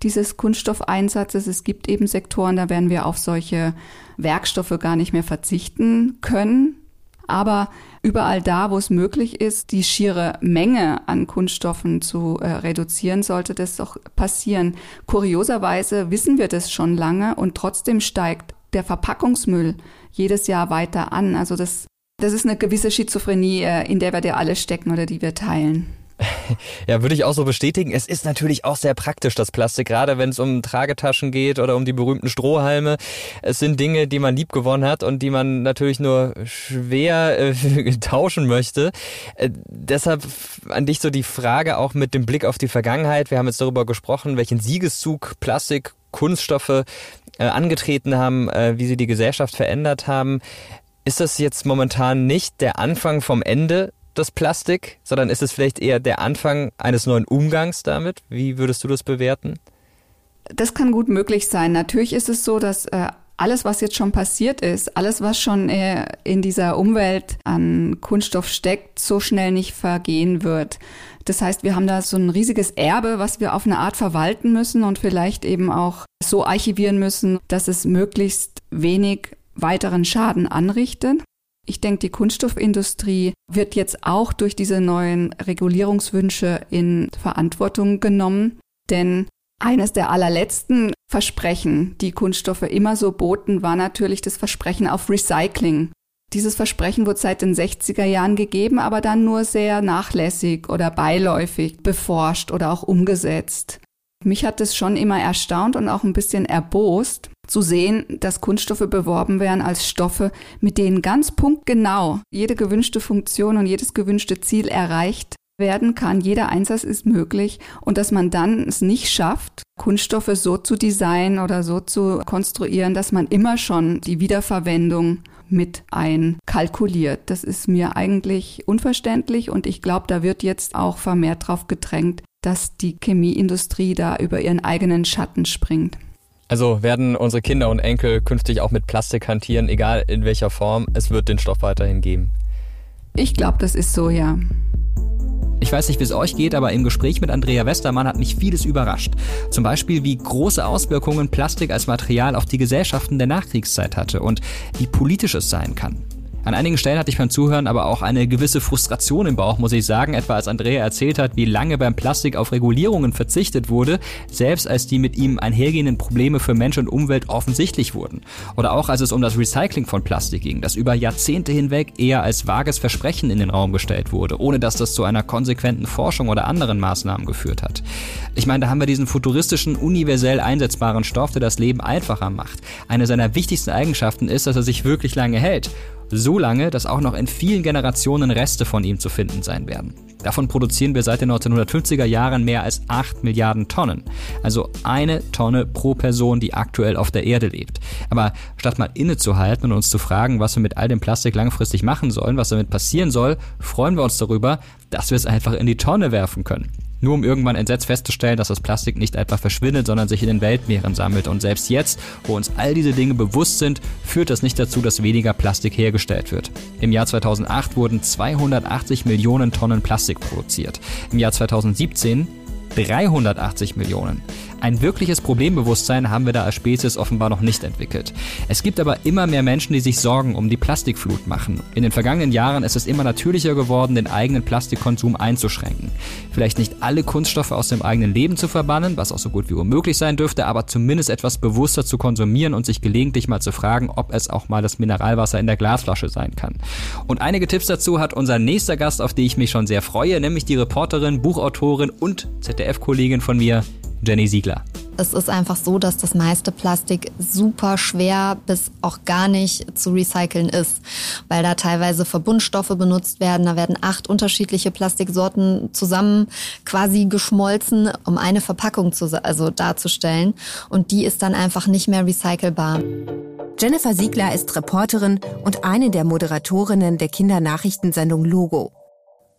dieses Kunststoffeinsatzes. Es gibt eben Sektoren, da werden wir auf solche Werkstoffe gar nicht mehr verzichten können. Aber überall da, wo es möglich ist, die schiere Menge an Kunststoffen zu äh, reduzieren, sollte das doch passieren. Kurioserweise wissen wir das schon lange und trotzdem steigt der Verpackungsmüll jedes Jahr weiter an. Also das, das ist eine gewisse Schizophrenie, äh, in der wir ja alle stecken oder die wir teilen. Ja, würde ich auch so bestätigen. Es ist natürlich auch sehr praktisch, das Plastik, gerade wenn es um Tragetaschen geht oder um die berühmten Strohhalme. Es sind Dinge, die man lieb gewonnen hat und die man natürlich nur schwer äh, tauschen möchte. Äh, deshalb an dich so die Frage auch mit dem Blick auf die Vergangenheit. Wir haben jetzt darüber gesprochen, welchen Siegeszug Plastik, Kunststoffe äh, angetreten haben, äh, wie sie die Gesellschaft verändert haben. Ist das jetzt momentan nicht der Anfang vom Ende das Plastik, sondern ist es vielleicht eher der Anfang eines neuen Umgangs damit? Wie würdest du das bewerten? Das kann gut möglich sein. Natürlich ist es so, dass äh, alles, was jetzt schon passiert ist, alles, was schon äh, in dieser Umwelt an Kunststoff steckt, so schnell nicht vergehen wird. Das heißt, wir haben da so ein riesiges Erbe, was wir auf eine Art verwalten müssen und vielleicht eben auch so archivieren müssen, dass es möglichst wenig weiteren Schaden anrichtet. Ich denke, die Kunststoffindustrie wird jetzt auch durch diese neuen Regulierungswünsche in Verantwortung genommen, denn eines der allerletzten Versprechen, die Kunststoffe immer so boten, war natürlich das Versprechen auf Recycling. Dieses Versprechen wurde seit den 60er Jahren gegeben, aber dann nur sehr nachlässig oder beiläufig beforscht oder auch umgesetzt. Mich hat es schon immer erstaunt und auch ein bisschen erbost, zu sehen, dass Kunststoffe beworben werden als Stoffe, mit denen ganz punktgenau jede gewünschte Funktion und jedes gewünschte Ziel erreicht werden kann. Jeder Einsatz ist möglich und dass man dann es nicht schafft, Kunststoffe so zu designen oder so zu konstruieren, dass man immer schon die Wiederverwendung mit einkalkuliert. Das ist mir eigentlich unverständlich und ich glaube, da wird jetzt auch vermehrt drauf gedrängt, dass die Chemieindustrie da über ihren eigenen Schatten springt. Also werden unsere Kinder und Enkel künftig auch mit Plastik hantieren, egal in welcher Form, es wird den Stoff weiterhin geben. Ich glaube, das ist so, ja. Ich weiß nicht, wie es euch geht, aber im Gespräch mit Andrea Westermann hat mich vieles überrascht. Zum Beispiel, wie große Auswirkungen Plastik als Material auf die Gesellschaften der Nachkriegszeit hatte und wie politisch es sein kann. An einigen Stellen hatte ich beim Zuhören aber auch eine gewisse Frustration im Bauch, muss ich sagen, etwa als Andrea erzählt hat, wie lange beim Plastik auf Regulierungen verzichtet wurde, selbst als die mit ihm einhergehenden Probleme für Mensch und Umwelt offensichtlich wurden. Oder auch als es um das Recycling von Plastik ging, das über Jahrzehnte hinweg eher als vages Versprechen in den Raum gestellt wurde, ohne dass das zu einer konsequenten Forschung oder anderen Maßnahmen geführt hat. Ich meine, da haben wir diesen futuristischen, universell einsetzbaren Stoff, der das Leben einfacher macht. Eine seiner wichtigsten Eigenschaften ist, dass er sich wirklich lange hält. So lange, dass auch noch in vielen Generationen Reste von ihm zu finden sein werden. Davon produzieren wir seit den 1950er Jahren mehr als 8 Milliarden Tonnen. Also eine Tonne pro Person, die aktuell auf der Erde lebt. Aber statt mal innezuhalten und uns zu fragen, was wir mit all dem Plastik langfristig machen sollen, was damit passieren soll, freuen wir uns darüber, dass wir es einfach in die Tonne werfen können. Nur um irgendwann entsetzt festzustellen, dass das Plastik nicht einfach verschwindet, sondern sich in den Weltmeeren sammelt. Und selbst jetzt, wo uns all diese Dinge bewusst sind, führt das nicht dazu, dass weniger Plastik hergestellt wird. Im Jahr 2008 wurden 280 Millionen Tonnen Plastik produziert. Im Jahr 2017 380 Millionen. Ein wirkliches Problembewusstsein haben wir da als Spezies offenbar noch nicht entwickelt. Es gibt aber immer mehr Menschen, die sich Sorgen um die Plastikflut machen. In den vergangenen Jahren ist es immer natürlicher geworden, den eigenen Plastikkonsum einzuschränken. Vielleicht nicht alle Kunststoffe aus dem eigenen Leben zu verbannen, was auch so gut wie unmöglich sein dürfte, aber zumindest etwas bewusster zu konsumieren und sich gelegentlich mal zu fragen, ob es auch mal das Mineralwasser in der Glasflasche sein kann. Und einige Tipps dazu hat unser nächster Gast, auf die ich mich schon sehr freue, nämlich die Reporterin, Buchautorin und ZDF-Kollegin von mir, Jenny Siegler. Es ist einfach so, dass das meiste Plastik super schwer bis auch gar nicht zu recyceln ist, weil da teilweise Verbundstoffe benutzt werden. Da werden acht unterschiedliche Plastiksorten zusammen quasi geschmolzen, um eine Verpackung zu, also darzustellen. Und die ist dann einfach nicht mehr recycelbar. Jennifer Siegler ist Reporterin und eine der Moderatorinnen der Kindernachrichtensendung Logo.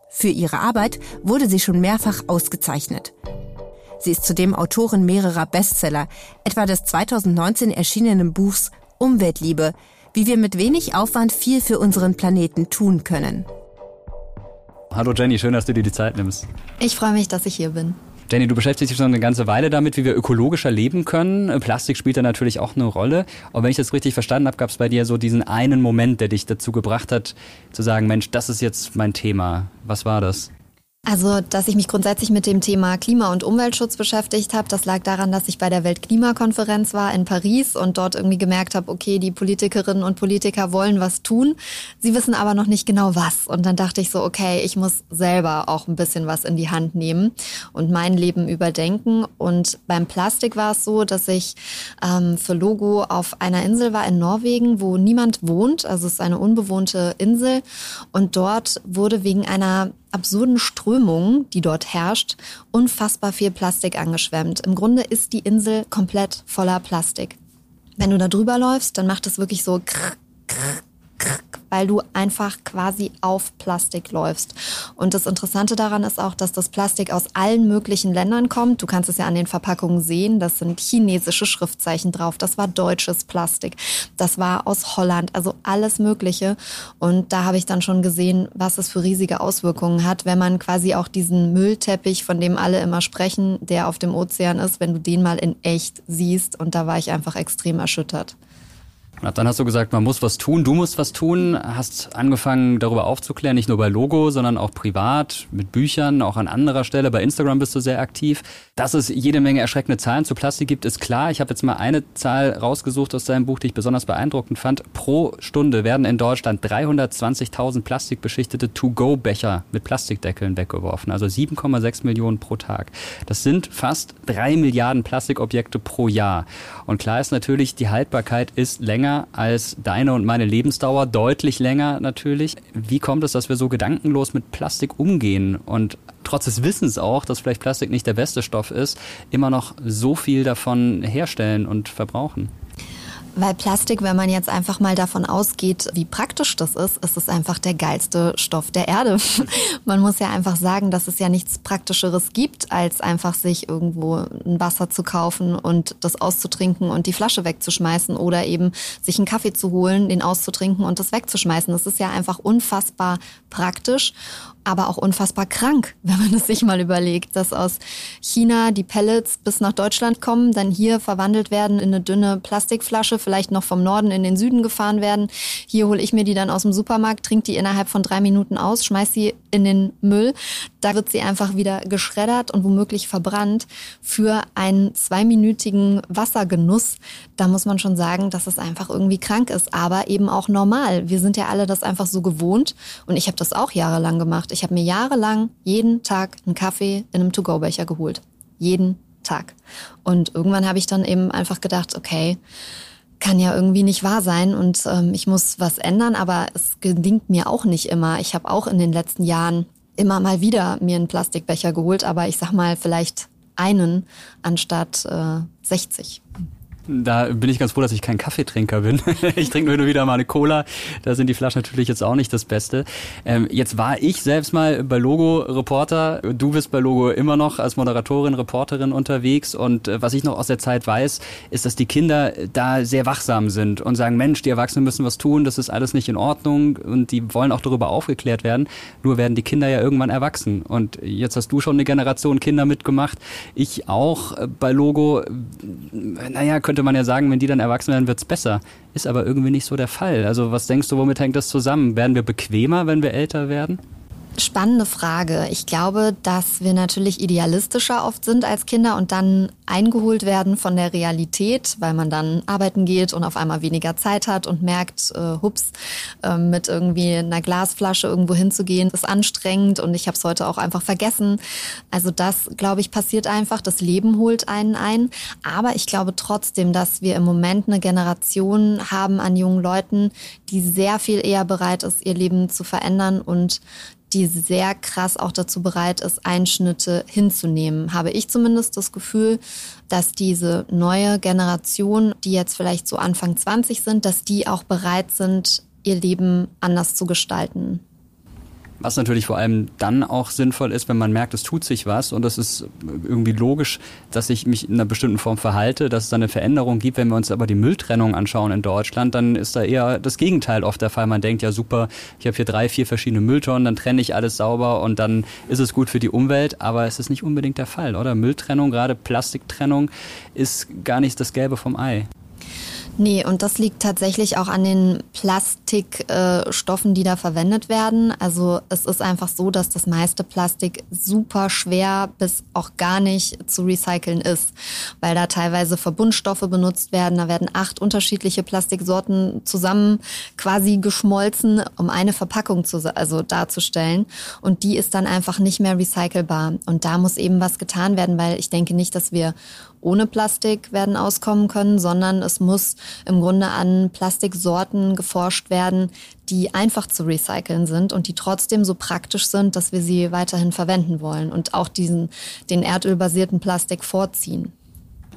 Für ihre Arbeit wurde sie schon mehrfach ausgezeichnet. Sie ist zudem Autorin mehrerer Bestseller, etwa des 2019 erschienenen Buchs Umweltliebe, wie wir mit wenig Aufwand viel für unseren Planeten tun können. Hallo Jenny, schön, dass du dir die Zeit nimmst. Ich freue mich, dass ich hier bin. Jenny, du beschäftigst dich schon eine ganze Weile damit, wie wir ökologischer leben können. Plastik spielt da natürlich auch eine Rolle. Aber wenn ich das richtig verstanden habe, gab es bei dir so diesen einen Moment, der dich dazu gebracht hat, zu sagen, Mensch, das ist jetzt mein Thema. Was war das? Also, dass ich mich grundsätzlich mit dem Thema Klima- und Umweltschutz beschäftigt habe, das lag daran, dass ich bei der Weltklimakonferenz war in Paris und dort irgendwie gemerkt habe, okay, die Politikerinnen und Politiker wollen was tun, sie wissen aber noch nicht genau was. Und dann dachte ich so, okay, ich muss selber auch ein bisschen was in die Hand nehmen und mein Leben überdenken. Und beim Plastik war es so, dass ich ähm, für Logo auf einer Insel war in Norwegen, wo niemand wohnt. Also es ist eine unbewohnte Insel. Und dort wurde wegen einer absurden Strömung, die dort herrscht, unfassbar viel Plastik angeschwemmt. Im Grunde ist die Insel komplett voller Plastik. Wenn du da drüber läufst, dann macht es wirklich so krr, krr, weil du einfach quasi auf Plastik läufst. Und das Interessante daran ist auch, dass das Plastik aus allen möglichen Ländern kommt. Du kannst es ja an den Verpackungen sehen. Das sind chinesische Schriftzeichen drauf. Das war deutsches Plastik. Das war aus Holland. Also alles Mögliche. Und da habe ich dann schon gesehen, was es für riesige Auswirkungen hat, wenn man quasi auch diesen Müllteppich, von dem alle immer sprechen, der auf dem Ozean ist, wenn du den mal in echt siehst. Und da war ich einfach extrem erschüttert. Und dann hast du gesagt, man muss was tun, du musst was tun, hast angefangen darüber aufzuklären, nicht nur bei Logo, sondern auch privat, mit Büchern, auch an anderer Stelle. Bei Instagram bist du sehr aktiv. Dass es jede Menge erschreckende Zahlen zu Plastik gibt, ist klar. Ich habe jetzt mal eine Zahl rausgesucht aus deinem Buch, die ich besonders beeindruckend fand. Pro Stunde werden in Deutschland 320.000 plastikbeschichtete To-Go-Becher mit Plastikdeckeln weggeworfen. Also 7,6 Millionen pro Tag. Das sind fast drei Milliarden Plastikobjekte pro Jahr. Und klar ist natürlich, die Haltbarkeit ist länger länger als deine und meine Lebensdauer, deutlich länger natürlich. Wie kommt es, dass wir so gedankenlos mit Plastik umgehen und trotz des Wissens auch, dass vielleicht Plastik nicht der beste Stoff ist, immer noch so viel davon herstellen und verbrauchen? Weil Plastik, wenn man jetzt einfach mal davon ausgeht, wie praktisch das ist, ist es einfach der geilste Stoff der Erde. man muss ja einfach sagen, dass es ja nichts Praktischeres gibt, als einfach sich irgendwo ein Wasser zu kaufen und das auszutrinken und die Flasche wegzuschmeißen oder eben sich einen Kaffee zu holen, den auszutrinken und das wegzuschmeißen. Das ist ja einfach unfassbar praktisch aber auch unfassbar krank, wenn man es sich mal überlegt, dass aus China die Pellets bis nach Deutschland kommen, dann hier verwandelt werden in eine dünne Plastikflasche, vielleicht noch vom Norden in den Süden gefahren werden. Hier hole ich mir die dann aus dem Supermarkt, trinke die innerhalb von drei Minuten aus, schmeiß sie in den Müll. Da wird sie einfach wieder geschreddert und womöglich verbrannt für einen zweiminütigen Wassergenuss. Da muss man schon sagen, dass es einfach irgendwie krank ist, aber eben auch normal. Wir sind ja alle das einfach so gewohnt und ich habe das auch jahrelang gemacht. Ich habe mir jahrelang jeden Tag einen Kaffee in einem To-Go-Becher geholt. Jeden Tag. Und irgendwann habe ich dann eben einfach gedacht, okay, kann ja irgendwie nicht wahr sein und ähm, ich muss was ändern, aber es gelingt mir auch nicht immer. Ich habe auch in den letzten Jahren immer mal wieder mir einen Plastikbecher geholt, aber ich sag mal vielleicht einen anstatt äh, 60. Da bin ich ganz froh, dass ich kein Kaffeetrinker bin. ich trinke nur wieder mal eine Cola. Da sind die Flaschen natürlich jetzt auch nicht das Beste. Ähm, jetzt war ich selbst mal bei Logo Reporter. Du bist bei Logo immer noch als Moderatorin, Reporterin unterwegs. Und äh, was ich noch aus der Zeit weiß, ist, dass die Kinder da sehr wachsam sind und sagen, Mensch, die Erwachsenen müssen was tun. Das ist alles nicht in Ordnung. Und die wollen auch darüber aufgeklärt werden. Nur werden die Kinder ja irgendwann erwachsen. Und jetzt hast du schon eine Generation Kinder mitgemacht. Ich auch äh, bei Logo. Naja, könnte könnte man ja sagen, wenn die dann erwachsen werden, wird's besser. Ist aber irgendwie nicht so der Fall. Also was denkst du, womit hängt das zusammen? Werden wir bequemer, wenn wir älter werden? Spannende Frage. Ich glaube, dass wir natürlich idealistischer oft sind als Kinder und dann eingeholt werden von der Realität, weil man dann arbeiten geht und auf einmal weniger Zeit hat und merkt, äh, hups, äh, mit irgendwie einer Glasflasche irgendwo hinzugehen, ist anstrengend und ich habe es heute auch einfach vergessen. Also das, glaube ich, passiert einfach. Das Leben holt einen ein. Aber ich glaube trotzdem, dass wir im Moment eine Generation haben an jungen Leuten, die sehr viel eher bereit ist, ihr Leben zu verändern und die sehr krass auch dazu bereit ist, Einschnitte hinzunehmen. Habe ich zumindest das Gefühl, dass diese neue Generation, die jetzt vielleicht so Anfang 20 sind, dass die auch bereit sind, ihr Leben anders zu gestalten. Was natürlich vor allem dann auch sinnvoll ist, wenn man merkt, es tut sich was und es ist irgendwie logisch, dass ich mich in einer bestimmten Form verhalte, dass es da eine Veränderung gibt. Wenn wir uns aber die Mülltrennung anschauen in Deutschland, dann ist da eher das Gegenteil oft der Fall. Man denkt ja super, ich habe hier drei, vier verschiedene Mülltonnen, dann trenne ich alles sauber und dann ist es gut für die Umwelt, aber es ist nicht unbedingt der Fall, oder? Mülltrennung, gerade Plastiktrennung, ist gar nicht das Gelbe vom Ei. Nee, und das liegt tatsächlich auch an den Plastikstoffen, äh, die da verwendet werden. Also es ist einfach so, dass das meiste Plastik super schwer bis auch gar nicht zu recyceln ist, weil da teilweise Verbundstoffe benutzt werden. Da werden acht unterschiedliche Plastiksorten zusammen quasi geschmolzen, um eine Verpackung zu, also darzustellen. Und die ist dann einfach nicht mehr recycelbar. Und da muss eben was getan werden, weil ich denke nicht, dass wir ohne Plastik werden auskommen können, sondern es muss im Grunde an Plastiksorten geforscht werden, die einfach zu recyceln sind und die trotzdem so praktisch sind, dass wir sie weiterhin verwenden wollen und auch diesen, den erdölbasierten Plastik vorziehen.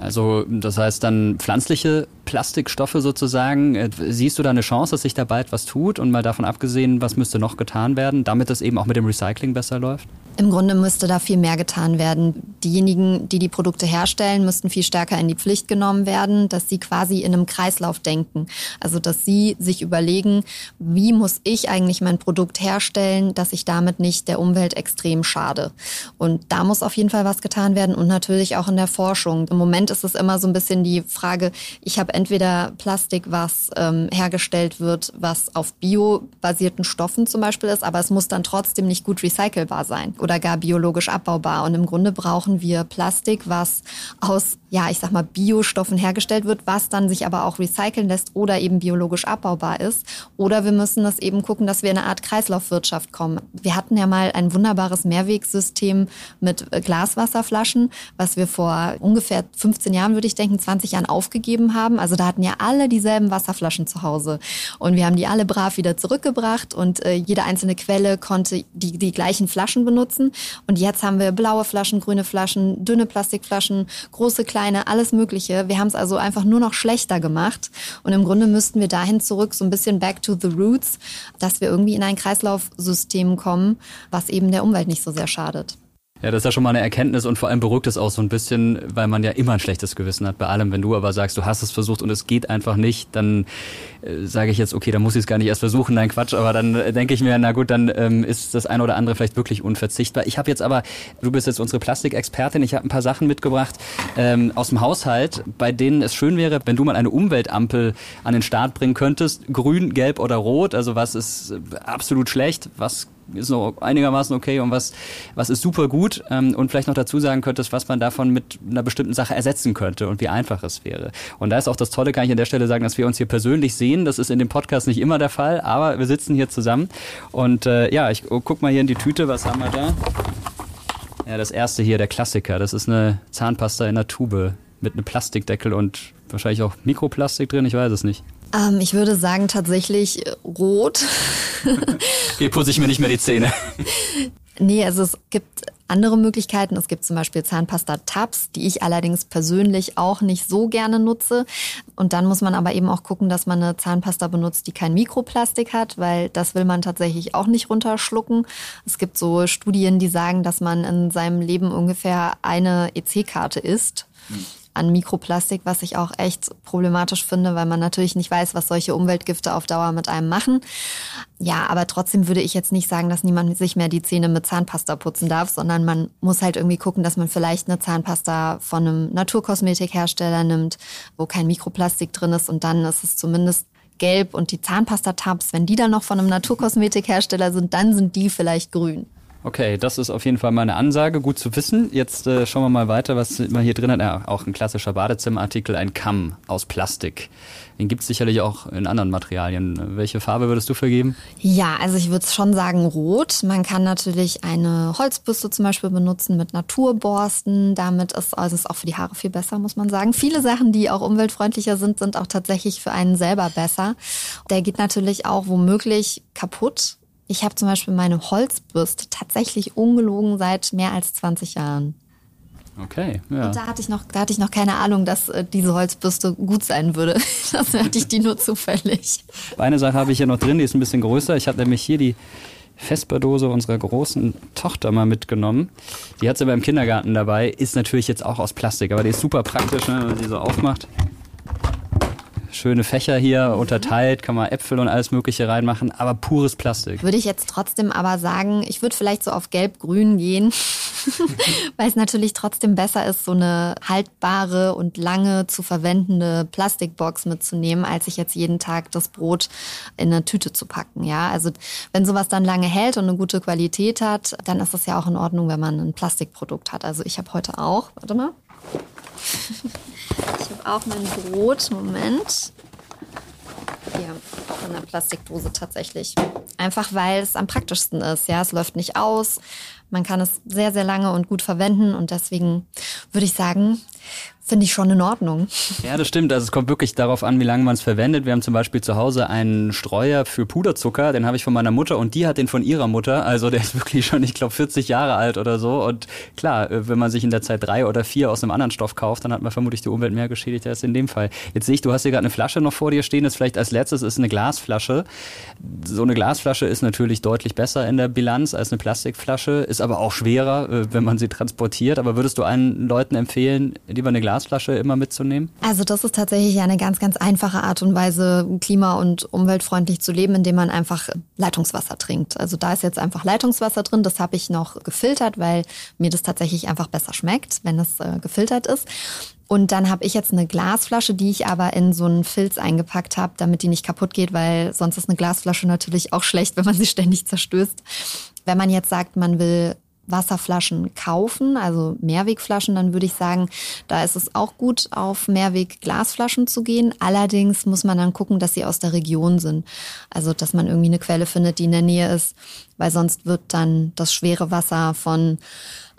Also das heißt dann pflanzliche Plastikstoffe sozusagen. Äh, siehst du da eine Chance, dass sich da bald was tut? Und mal davon abgesehen, was müsste noch getan werden, damit es eben auch mit dem Recycling besser läuft? Im Grunde müsste da viel mehr getan werden. Diejenigen, die die Produkte herstellen, müssten viel stärker in die Pflicht genommen werden, dass sie quasi in einem Kreislauf denken. Also, dass sie sich überlegen, wie muss ich eigentlich mein Produkt herstellen, dass ich damit nicht der Umwelt extrem schade. Und da muss auf jeden Fall was getan werden und natürlich auch in der Forschung. Im Moment ist es immer so ein bisschen die Frage, ich habe entweder Plastik, was ähm, hergestellt wird, was auf biobasierten Stoffen zum Beispiel ist, aber es muss dann trotzdem nicht gut recycelbar sein oder gar biologisch abbaubar. Und im Grunde brauchen wir Plastik, was aus, ja, ich sag mal, Biostoffen hergestellt wird, was dann sich aber auch recyceln lässt oder eben biologisch abbaubar ist. Oder wir müssen das eben gucken, dass wir in eine Art Kreislaufwirtschaft kommen. Wir hatten ja mal ein wunderbares Mehrwegsystem mit Glaswasserflaschen, was wir vor ungefähr 15 Jahren, würde ich denken, 20 Jahren aufgegeben haben. Also da hatten ja alle dieselben Wasserflaschen zu Hause. Und wir haben die alle brav wieder zurückgebracht und äh, jede einzelne Quelle konnte die, die gleichen Flaschen benutzen. Und jetzt haben wir blaue Flaschen, grüne Flaschen, dünne Plastikflaschen, große, kleine, alles Mögliche. Wir haben es also einfach nur noch schlechter gemacht. Und im Grunde müssten wir dahin zurück, so ein bisschen back to the roots, dass wir irgendwie in ein Kreislaufsystem kommen, was eben der Umwelt nicht so sehr schadet. Ja, das ist ja schon mal eine Erkenntnis und vor allem beruhigt es auch so ein bisschen, weil man ja immer ein schlechtes Gewissen hat bei allem. Wenn du aber sagst, du hast es versucht und es geht einfach nicht, dann äh, sage ich jetzt, okay, dann muss ich es gar nicht erst versuchen. Nein, Quatsch, aber dann äh, denke ich mir, na gut, dann ähm, ist das eine oder andere vielleicht wirklich unverzichtbar. Ich habe jetzt aber, du bist jetzt unsere Plastikexpertin, ich habe ein paar Sachen mitgebracht ähm, aus dem Haushalt, bei denen es schön wäre, wenn du mal eine Umweltampel an den Start bringen könntest. Grün, gelb oder rot, also was ist äh, absolut schlecht, was ist noch einigermaßen okay und was, was ist super gut ähm, und vielleicht noch dazu sagen könntest, was man davon mit einer bestimmten Sache ersetzen könnte und wie einfach es wäre. Und da ist auch das Tolle, kann ich an der Stelle sagen, dass wir uns hier persönlich sehen. Das ist in dem Podcast nicht immer der Fall, aber wir sitzen hier zusammen und äh, ja, ich guck mal hier in die Tüte, was haben wir da? Ja, das erste hier, der Klassiker, das ist eine Zahnpasta in einer Tube mit einem Plastikdeckel und wahrscheinlich auch Mikroplastik drin, ich weiß es nicht. Ähm, ich würde sagen tatsächlich äh, rot. Hier putze ich mir nicht mehr die Zähne. Nee, also es gibt andere Möglichkeiten. Es gibt zum Beispiel Zahnpasta-Tabs, die ich allerdings persönlich auch nicht so gerne nutze. Und dann muss man aber eben auch gucken, dass man eine Zahnpasta benutzt, die kein Mikroplastik hat, weil das will man tatsächlich auch nicht runterschlucken. Es gibt so Studien, die sagen, dass man in seinem Leben ungefähr eine EC-Karte isst. Hm an Mikroplastik, was ich auch echt problematisch finde, weil man natürlich nicht weiß, was solche Umweltgifte auf Dauer mit einem machen. Ja, aber trotzdem würde ich jetzt nicht sagen, dass niemand sich mehr die Zähne mit Zahnpasta putzen darf, sondern man muss halt irgendwie gucken, dass man vielleicht eine Zahnpasta von einem Naturkosmetikhersteller nimmt, wo kein Mikroplastik drin ist und dann ist es zumindest gelb und die Zahnpasta-Tabs, wenn die dann noch von einem Naturkosmetikhersteller sind, dann sind die vielleicht grün. Okay, das ist auf jeden Fall mal eine Ansage, gut zu wissen. Jetzt äh, schauen wir mal weiter, was man hier drin hat. Ja, auch ein klassischer Badezimmerartikel, ein Kamm aus Plastik. Den gibt es sicherlich auch in anderen Materialien. Welche Farbe würdest du vergeben? Ja, also ich würde schon sagen rot. Man kann natürlich eine Holzbürste zum Beispiel benutzen mit Naturborsten. Damit ist also ist auch für die Haare viel besser, muss man sagen. Viele Sachen, die auch umweltfreundlicher sind, sind auch tatsächlich für einen selber besser. Der geht natürlich auch womöglich kaputt ich habe zum Beispiel meine Holzbürste tatsächlich ungelogen seit mehr als 20 Jahren. Okay, ja. Und da hatte ich noch, da hatte ich noch keine Ahnung, dass äh, diese Holzbürste gut sein würde. Das hatte ich die nur zufällig. Eine Sache habe ich hier noch drin, die ist ein bisschen größer. Ich habe nämlich hier die Vesperdose unserer großen Tochter mal mitgenommen. Die hat sie beim Kindergarten dabei, ist natürlich jetzt auch aus Plastik, aber die ist super praktisch, ne, wenn man sie so aufmacht schöne Fächer hier unterteilt, kann man Äpfel und alles Mögliche reinmachen, aber pures Plastik. Würde ich jetzt trotzdem aber sagen, ich würde vielleicht so auf gelb-grün gehen, weil es natürlich trotzdem besser ist, so eine haltbare und lange zu verwendende Plastikbox mitzunehmen, als sich jetzt jeden Tag das Brot in eine Tüte zu packen. Ja, also wenn sowas dann lange hält und eine gute Qualität hat, dann ist das ja auch in Ordnung, wenn man ein Plastikprodukt hat. Also ich habe heute auch, warte mal. Ich habe auch mein Brot. Moment. Hier, in einer Plastikdose tatsächlich. Einfach weil es am praktischsten ist. Ja, es läuft nicht aus. Man kann es sehr, sehr lange und gut verwenden. Und deswegen würde ich sagen, finde ich schon in Ordnung. Ja, das stimmt. Also es kommt wirklich darauf an, wie lange man es verwendet. Wir haben zum Beispiel zu Hause einen Streuer für Puderzucker, den habe ich von meiner Mutter und die hat den von ihrer Mutter. Also der ist wirklich schon, ich glaube, 40 Jahre alt oder so. Und klar, äh, wenn man sich in der Zeit drei oder vier aus einem anderen Stoff kauft, dann hat man vermutlich die Umwelt mehr geschädigt als in dem Fall. Jetzt sehe ich, du hast hier gerade eine Flasche noch vor dir stehen. Das vielleicht als letztes ist eine Glasflasche. So eine Glasflasche ist natürlich deutlich besser in der Bilanz als eine Plastikflasche, ist aber auch schwerer, äh, wenn man sie transportiert. Aber würdest du allen Leuten empfehlen, lieber eine Glasflasche Glasflasche immer mitzunehmen? Also das ist tatsächlich eine ganz, ganz einfache Art und Weise, klima- und umweltfreundlich zu leben, indem man einfach Leitungswasser trinkt. Also da ist jetzt einfach Leitungswasser drin. Das habe ich noch gefiltert, weil mir das tatsächlich einfach besser schmeckt, wenn es äh, gefiltert ist. Und dann habe ich jetzt eine Glasflasche, die ich aber in so einen Filz eingepackt habe, damit die nicht kaputt geht, weil sonst ist eine Glasflasche natürlich auch schlecht, wenn man sie ständig zerstößt. Wenn man jetzt sagt, man will Wasserflaschen kaufen, also Mehrwegflaschen, dann würde ich sagen, da ist es auch gut, auf Mehrweg-Glasflaschen zu gehen. Allerdings muss man dann gucken, dass sie aus der Region sind. Also, dass man irgendwie eine Quelle findet, die in der Nähe ist, weil sonst wird dann das schwere Wasser von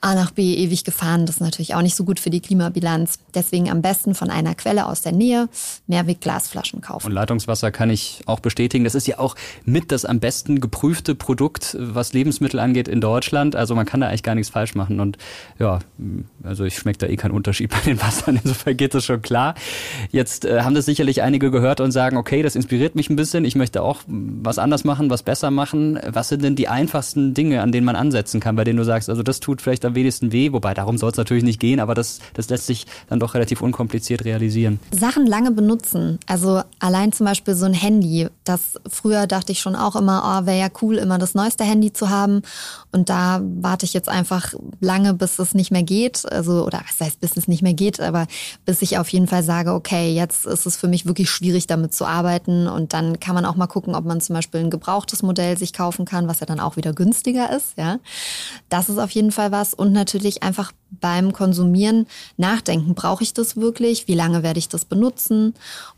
A nach B ewig gefahren. Das ist natürlich auch nicht so gut für die Klimabilanz. Deswegen am besten von einer Quelle aus der Nähe Mehrweg-Glasflaschen kaufen. Und Leitungswasser kann ich auch bestätigen. Das ist ja auch mit das am besten geprüfte Produkt, was Lebensmittel angeht in Deutschland. Also man kann da eigentlich gar nichts falsch machen. Und ja, also ich schmecke da eh keinen Unterschied bei den Wassern. Insofern geht das schon klar. Jetzt äh, haben das sicherlich einige gehört und sagen, okay, das inspiriert mich ein bisschen. Ich möchte auch was anders machen, was besser machen. Was sind denn die einfachsten Dinge, an denen man ansetzen kann, bei denen du sagst, also das tut vielleicht am wenigsten weh, wobei darum soll es natürlich nicht gehen, aber das, das lässt sich dann doch relativ unkompliziert realisieren. Sachen lange benutzen. Also allein zum Beispiel so ein Handy. Das früher dachte ich schon auch immer, oh, wäre ja cool, immer das neueste Handy zu haben. Und da warte ich jetzt einfach lange, bis es nicht mehr geht. Also, oder was heißt, bis es nicht mehr geht, aber bis ich auf jeden Fall sage, okay, jetzt ist es für mich wirklich schwierig, damit zu arbeiten. Und dann kann man auch mal gucken, ob man zum Beispiel ein gebrauchtes Modell sich kaufen kann, was ja dann auch wieder günstiger ist. Ja, das ist auf jeden Fall was und natürlich einfach beim Konsumieren nachdenken, brauche ich das wirklich? Wie lange werde ich das benutzen?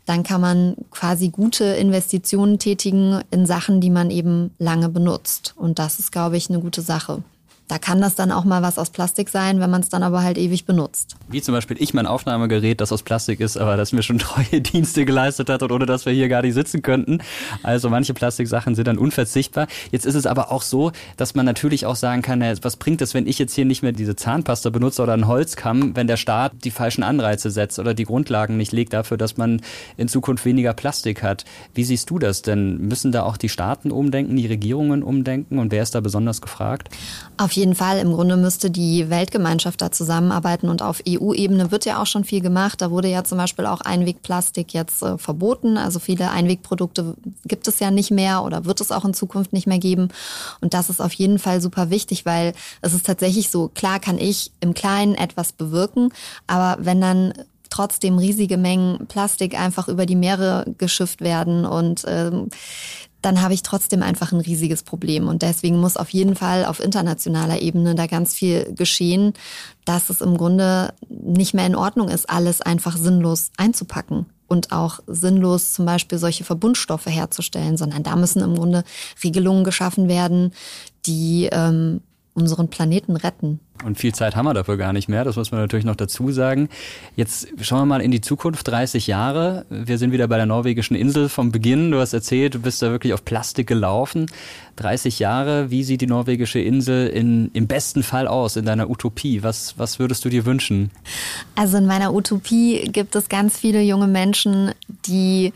Dann kann man quasi gute Investitionen tätigen in Sachen, die man eben lange benutzt. Und das ist, glaube ich, eine gute Sache. Da kann das dann auch mal was aus Plastik sein, wenn man es dann aber halt ewig benutzt. Wie zum Beispiel ich mein Aufnahmegerät, das aus Plastik ist, aber das mir schon treue Dienste geleistet hat und ohne dass wir hier gar nicht sitzen könnten. Also manche Plastiksachen sind dann unverzichtbar. Jetzt ist es aber auch so, dass man natürlich auch sagen kann, was bringt es, wenn ich jetzt hier nicht mehr diese Zahnpasta benutze oder einen Holzkamm, wenn der Staat die falschen Anreize setzt oder die Grundlagen nicht legt dafür, dass man in Zukunft weniger Plastik hat. Wie siehst du das denn? Müssen da auch die Staaten umdenken, die Regierungen umdenken und wer ist da besonders gefragt? Auf jeden Fall. Im Grunde müsste die Weltgemeinschaft da zusammenarbeiten und auf EU-Ebene wird ja auch schon viel gemacht. Da wurde ja zum Beispiel auch Einwegplastik jetzt äh, verboten. Also viele Einwegprodukte gibt es ja nicht mehr oder wird es auch in Zukunft nicht mehr geben. Und das ist auf jeden Fall super wichtig, weil es ist tatsächlich so, klar kann ich im Kleinen etwas bewirken, aber wenn dann trotzdem riesige Mengen Plastik einfach über die Meere geschifft werden und ähm, dann habe ich trotzdem einfach ein riesiges Problem. Und deswegen muss auf jeden Fall auf internationaler Ebene da ganz viel geschehen, dass es im Grunde nicht mehr in Ordnung ist, alles einfach sinnlos einzupacken und auch sinnlos zum Beispiel solche Verbundstoffe herzustellen, sondern da müssen im Grunde Regelungen geschaffen werden, die ähm, unseren Planeten retten. Und viel Zeit haben wir dafür gar nicht mehr, das muss man natürlich noch dazu sagen. Jetzt schauen wir mal in die Zukunft, 30 Jahre. Wir sind wieder bei der norwegischen Insel vom Beginn. Du hast erzählt, du bist da wirklich auf Plastik gelaufen. 30 Jahre, wie sieht die norwegische Insel in, im besten Fall aus, in deiner Utopie? Was, was würdest du dir wünschen? Also in meiner Utopie gibt es ganz viele junge Menschen, die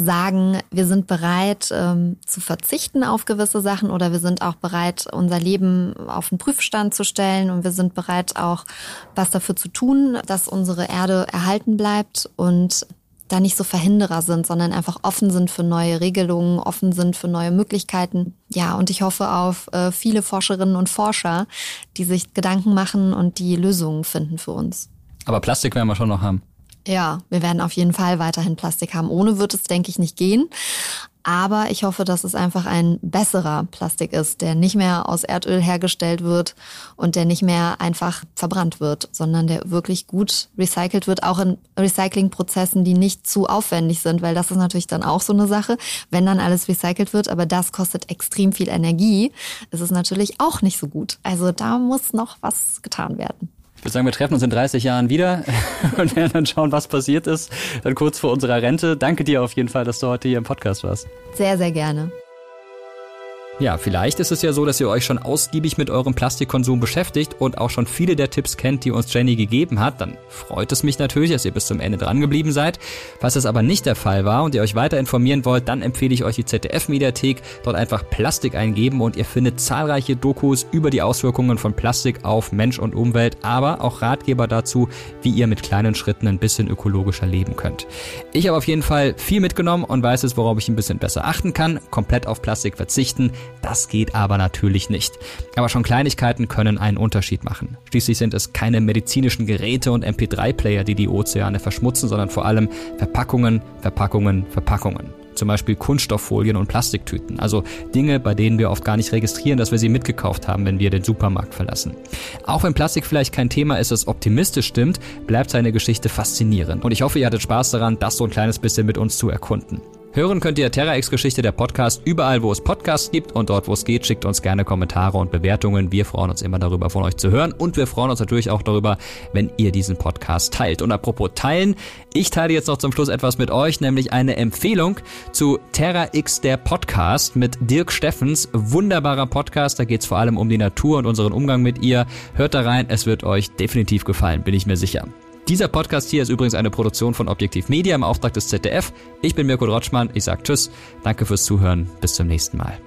sagen, wir sind bereit ähm, zu verzichten auf gewisse Sachen oder wir sind auch bereit, unser Leben auf den Prüfstand zu stellen und wir sind bereit auch was dafür zu tun, dass unsere Erde erhalten bleibt und da nicht so Verhinderer sind, sondern einfach offen sind für neue Regelungen, offen sind für neue Möglichkeiten. Ja, und ich hoffe auf äh, viele Forscherinnen und Forscher, die sich Gedanken machen und die Lösungen finden für uns. Aber Plastik werden wir schon noch haben. Ja, wir werden auf jeden Fall weiterhin Plastik haben. Ohne wird es, denke ich, nicht gehen. Aber ich hoffe, dass es einfach ein besserer Plastik ist, der nicht mehr aus Erdöl hergestellt wird und der nicht mehr einfach verbrannt wird, sondern der wirklich gut recycelt wird, auch in Recyclingprozessen, die nicht zu aufwendig sind, weil das ist natürlich dann auch so eine Sache, wenn dann alles recycelt wird, aber das kostet extrem viel Energie, ist es natürlich auch nicht so gut. Also da muss noch was getan werden. Ich würde sagen, wir treffen uns in 30 Jahren wieder und werden dann schauen, was passiert ist. Dann kurz vor unserer Rente. Danke dir auf jeden Fall, dass du heute hier im Podcast warst. Sehr, sehr gerne. Ja, vielleicht ist es ja so, dass ihr euch schon ausgiebig mit eurem Plastikkonsum beschäftigt und auch schon viele der Tipps kennt, die uns Jenny gegeben hat. Dann freut es mich natürlich, dass ihr bis zum Ende dran geblieben seid. Falls das aber nicht der Fall war und ihr euch weiter informieren wollt, dann empfehle ich euch die ZDF-Mediathek. Dort einfach Plastik eingeben und ihr findet zahlreiche Dokus über die Auswirkungen von Plastik auf Mensch und Umwelt, aber auch Ratgeber dazu, wie ihr mit kleinen Schritten ein bisschen ökologischer leben könnt. Ich habe auf jeden Fall viel mitgenommen und weiß jetzt, worauf ich ein bisschen besser achten kann. Komplett auf Plastik verzichten das geht aber natürlich nicht. Aber schon Kleinigkeiten können einen Unterschied machen. Schließlich sind es keine medizinischen Geräte und MP3-Player, die die Ozeane verschmutzen, sondern vor allem Verpackungen, Verpackungen, Verpackungen zum Beispiel Kunststofffolien und Plastiktüten. Also Dinge, bei denen wir oft gar nicht registrieren, dass wir sie mitgekauft haben, wenn wir den Supermarkt verlassen. Auch wenn Plastik vielleicht kein Thema ist, das optimistisch stimmt, bleibt seine Geschichte faszinierend. Und ich hoffe, ihr hattet Spaß daran, das so ein kleines bisschen mit uns zu erkunden. Hören könnt ihr Terra X Geschichte der Podcast überall, wo es Podcasts gibt und dort, wo es geht, schickt uns gerne Kommentare und Bewertungen. Wir freuen uns immer darüber, von euch zu hören und wir freuen uns natürlich auch darüber, wenn ihr diesen Podcast teilt. Und apropos teilen, ich teile jetzt noch zum Schluss etwas mit euch, nämlich eine Empfehlung zu Terra X der Podcast mit Dirk Steffens. Wunderbarer Podcast, da geht es vor allem um die Natur und unseren Umgang mit ihr. Hört da rein, es wird euch definitiv gefallen, bin ich mir sicher. Dieser Podcast hier ist übrigens eine Produktion von Objektiv Media im Auftrag des ZDF. Ich bin Mirko Rotschmann, ich sage Tschüss, danke fürs Zuhören, bis zum nächsten Mal.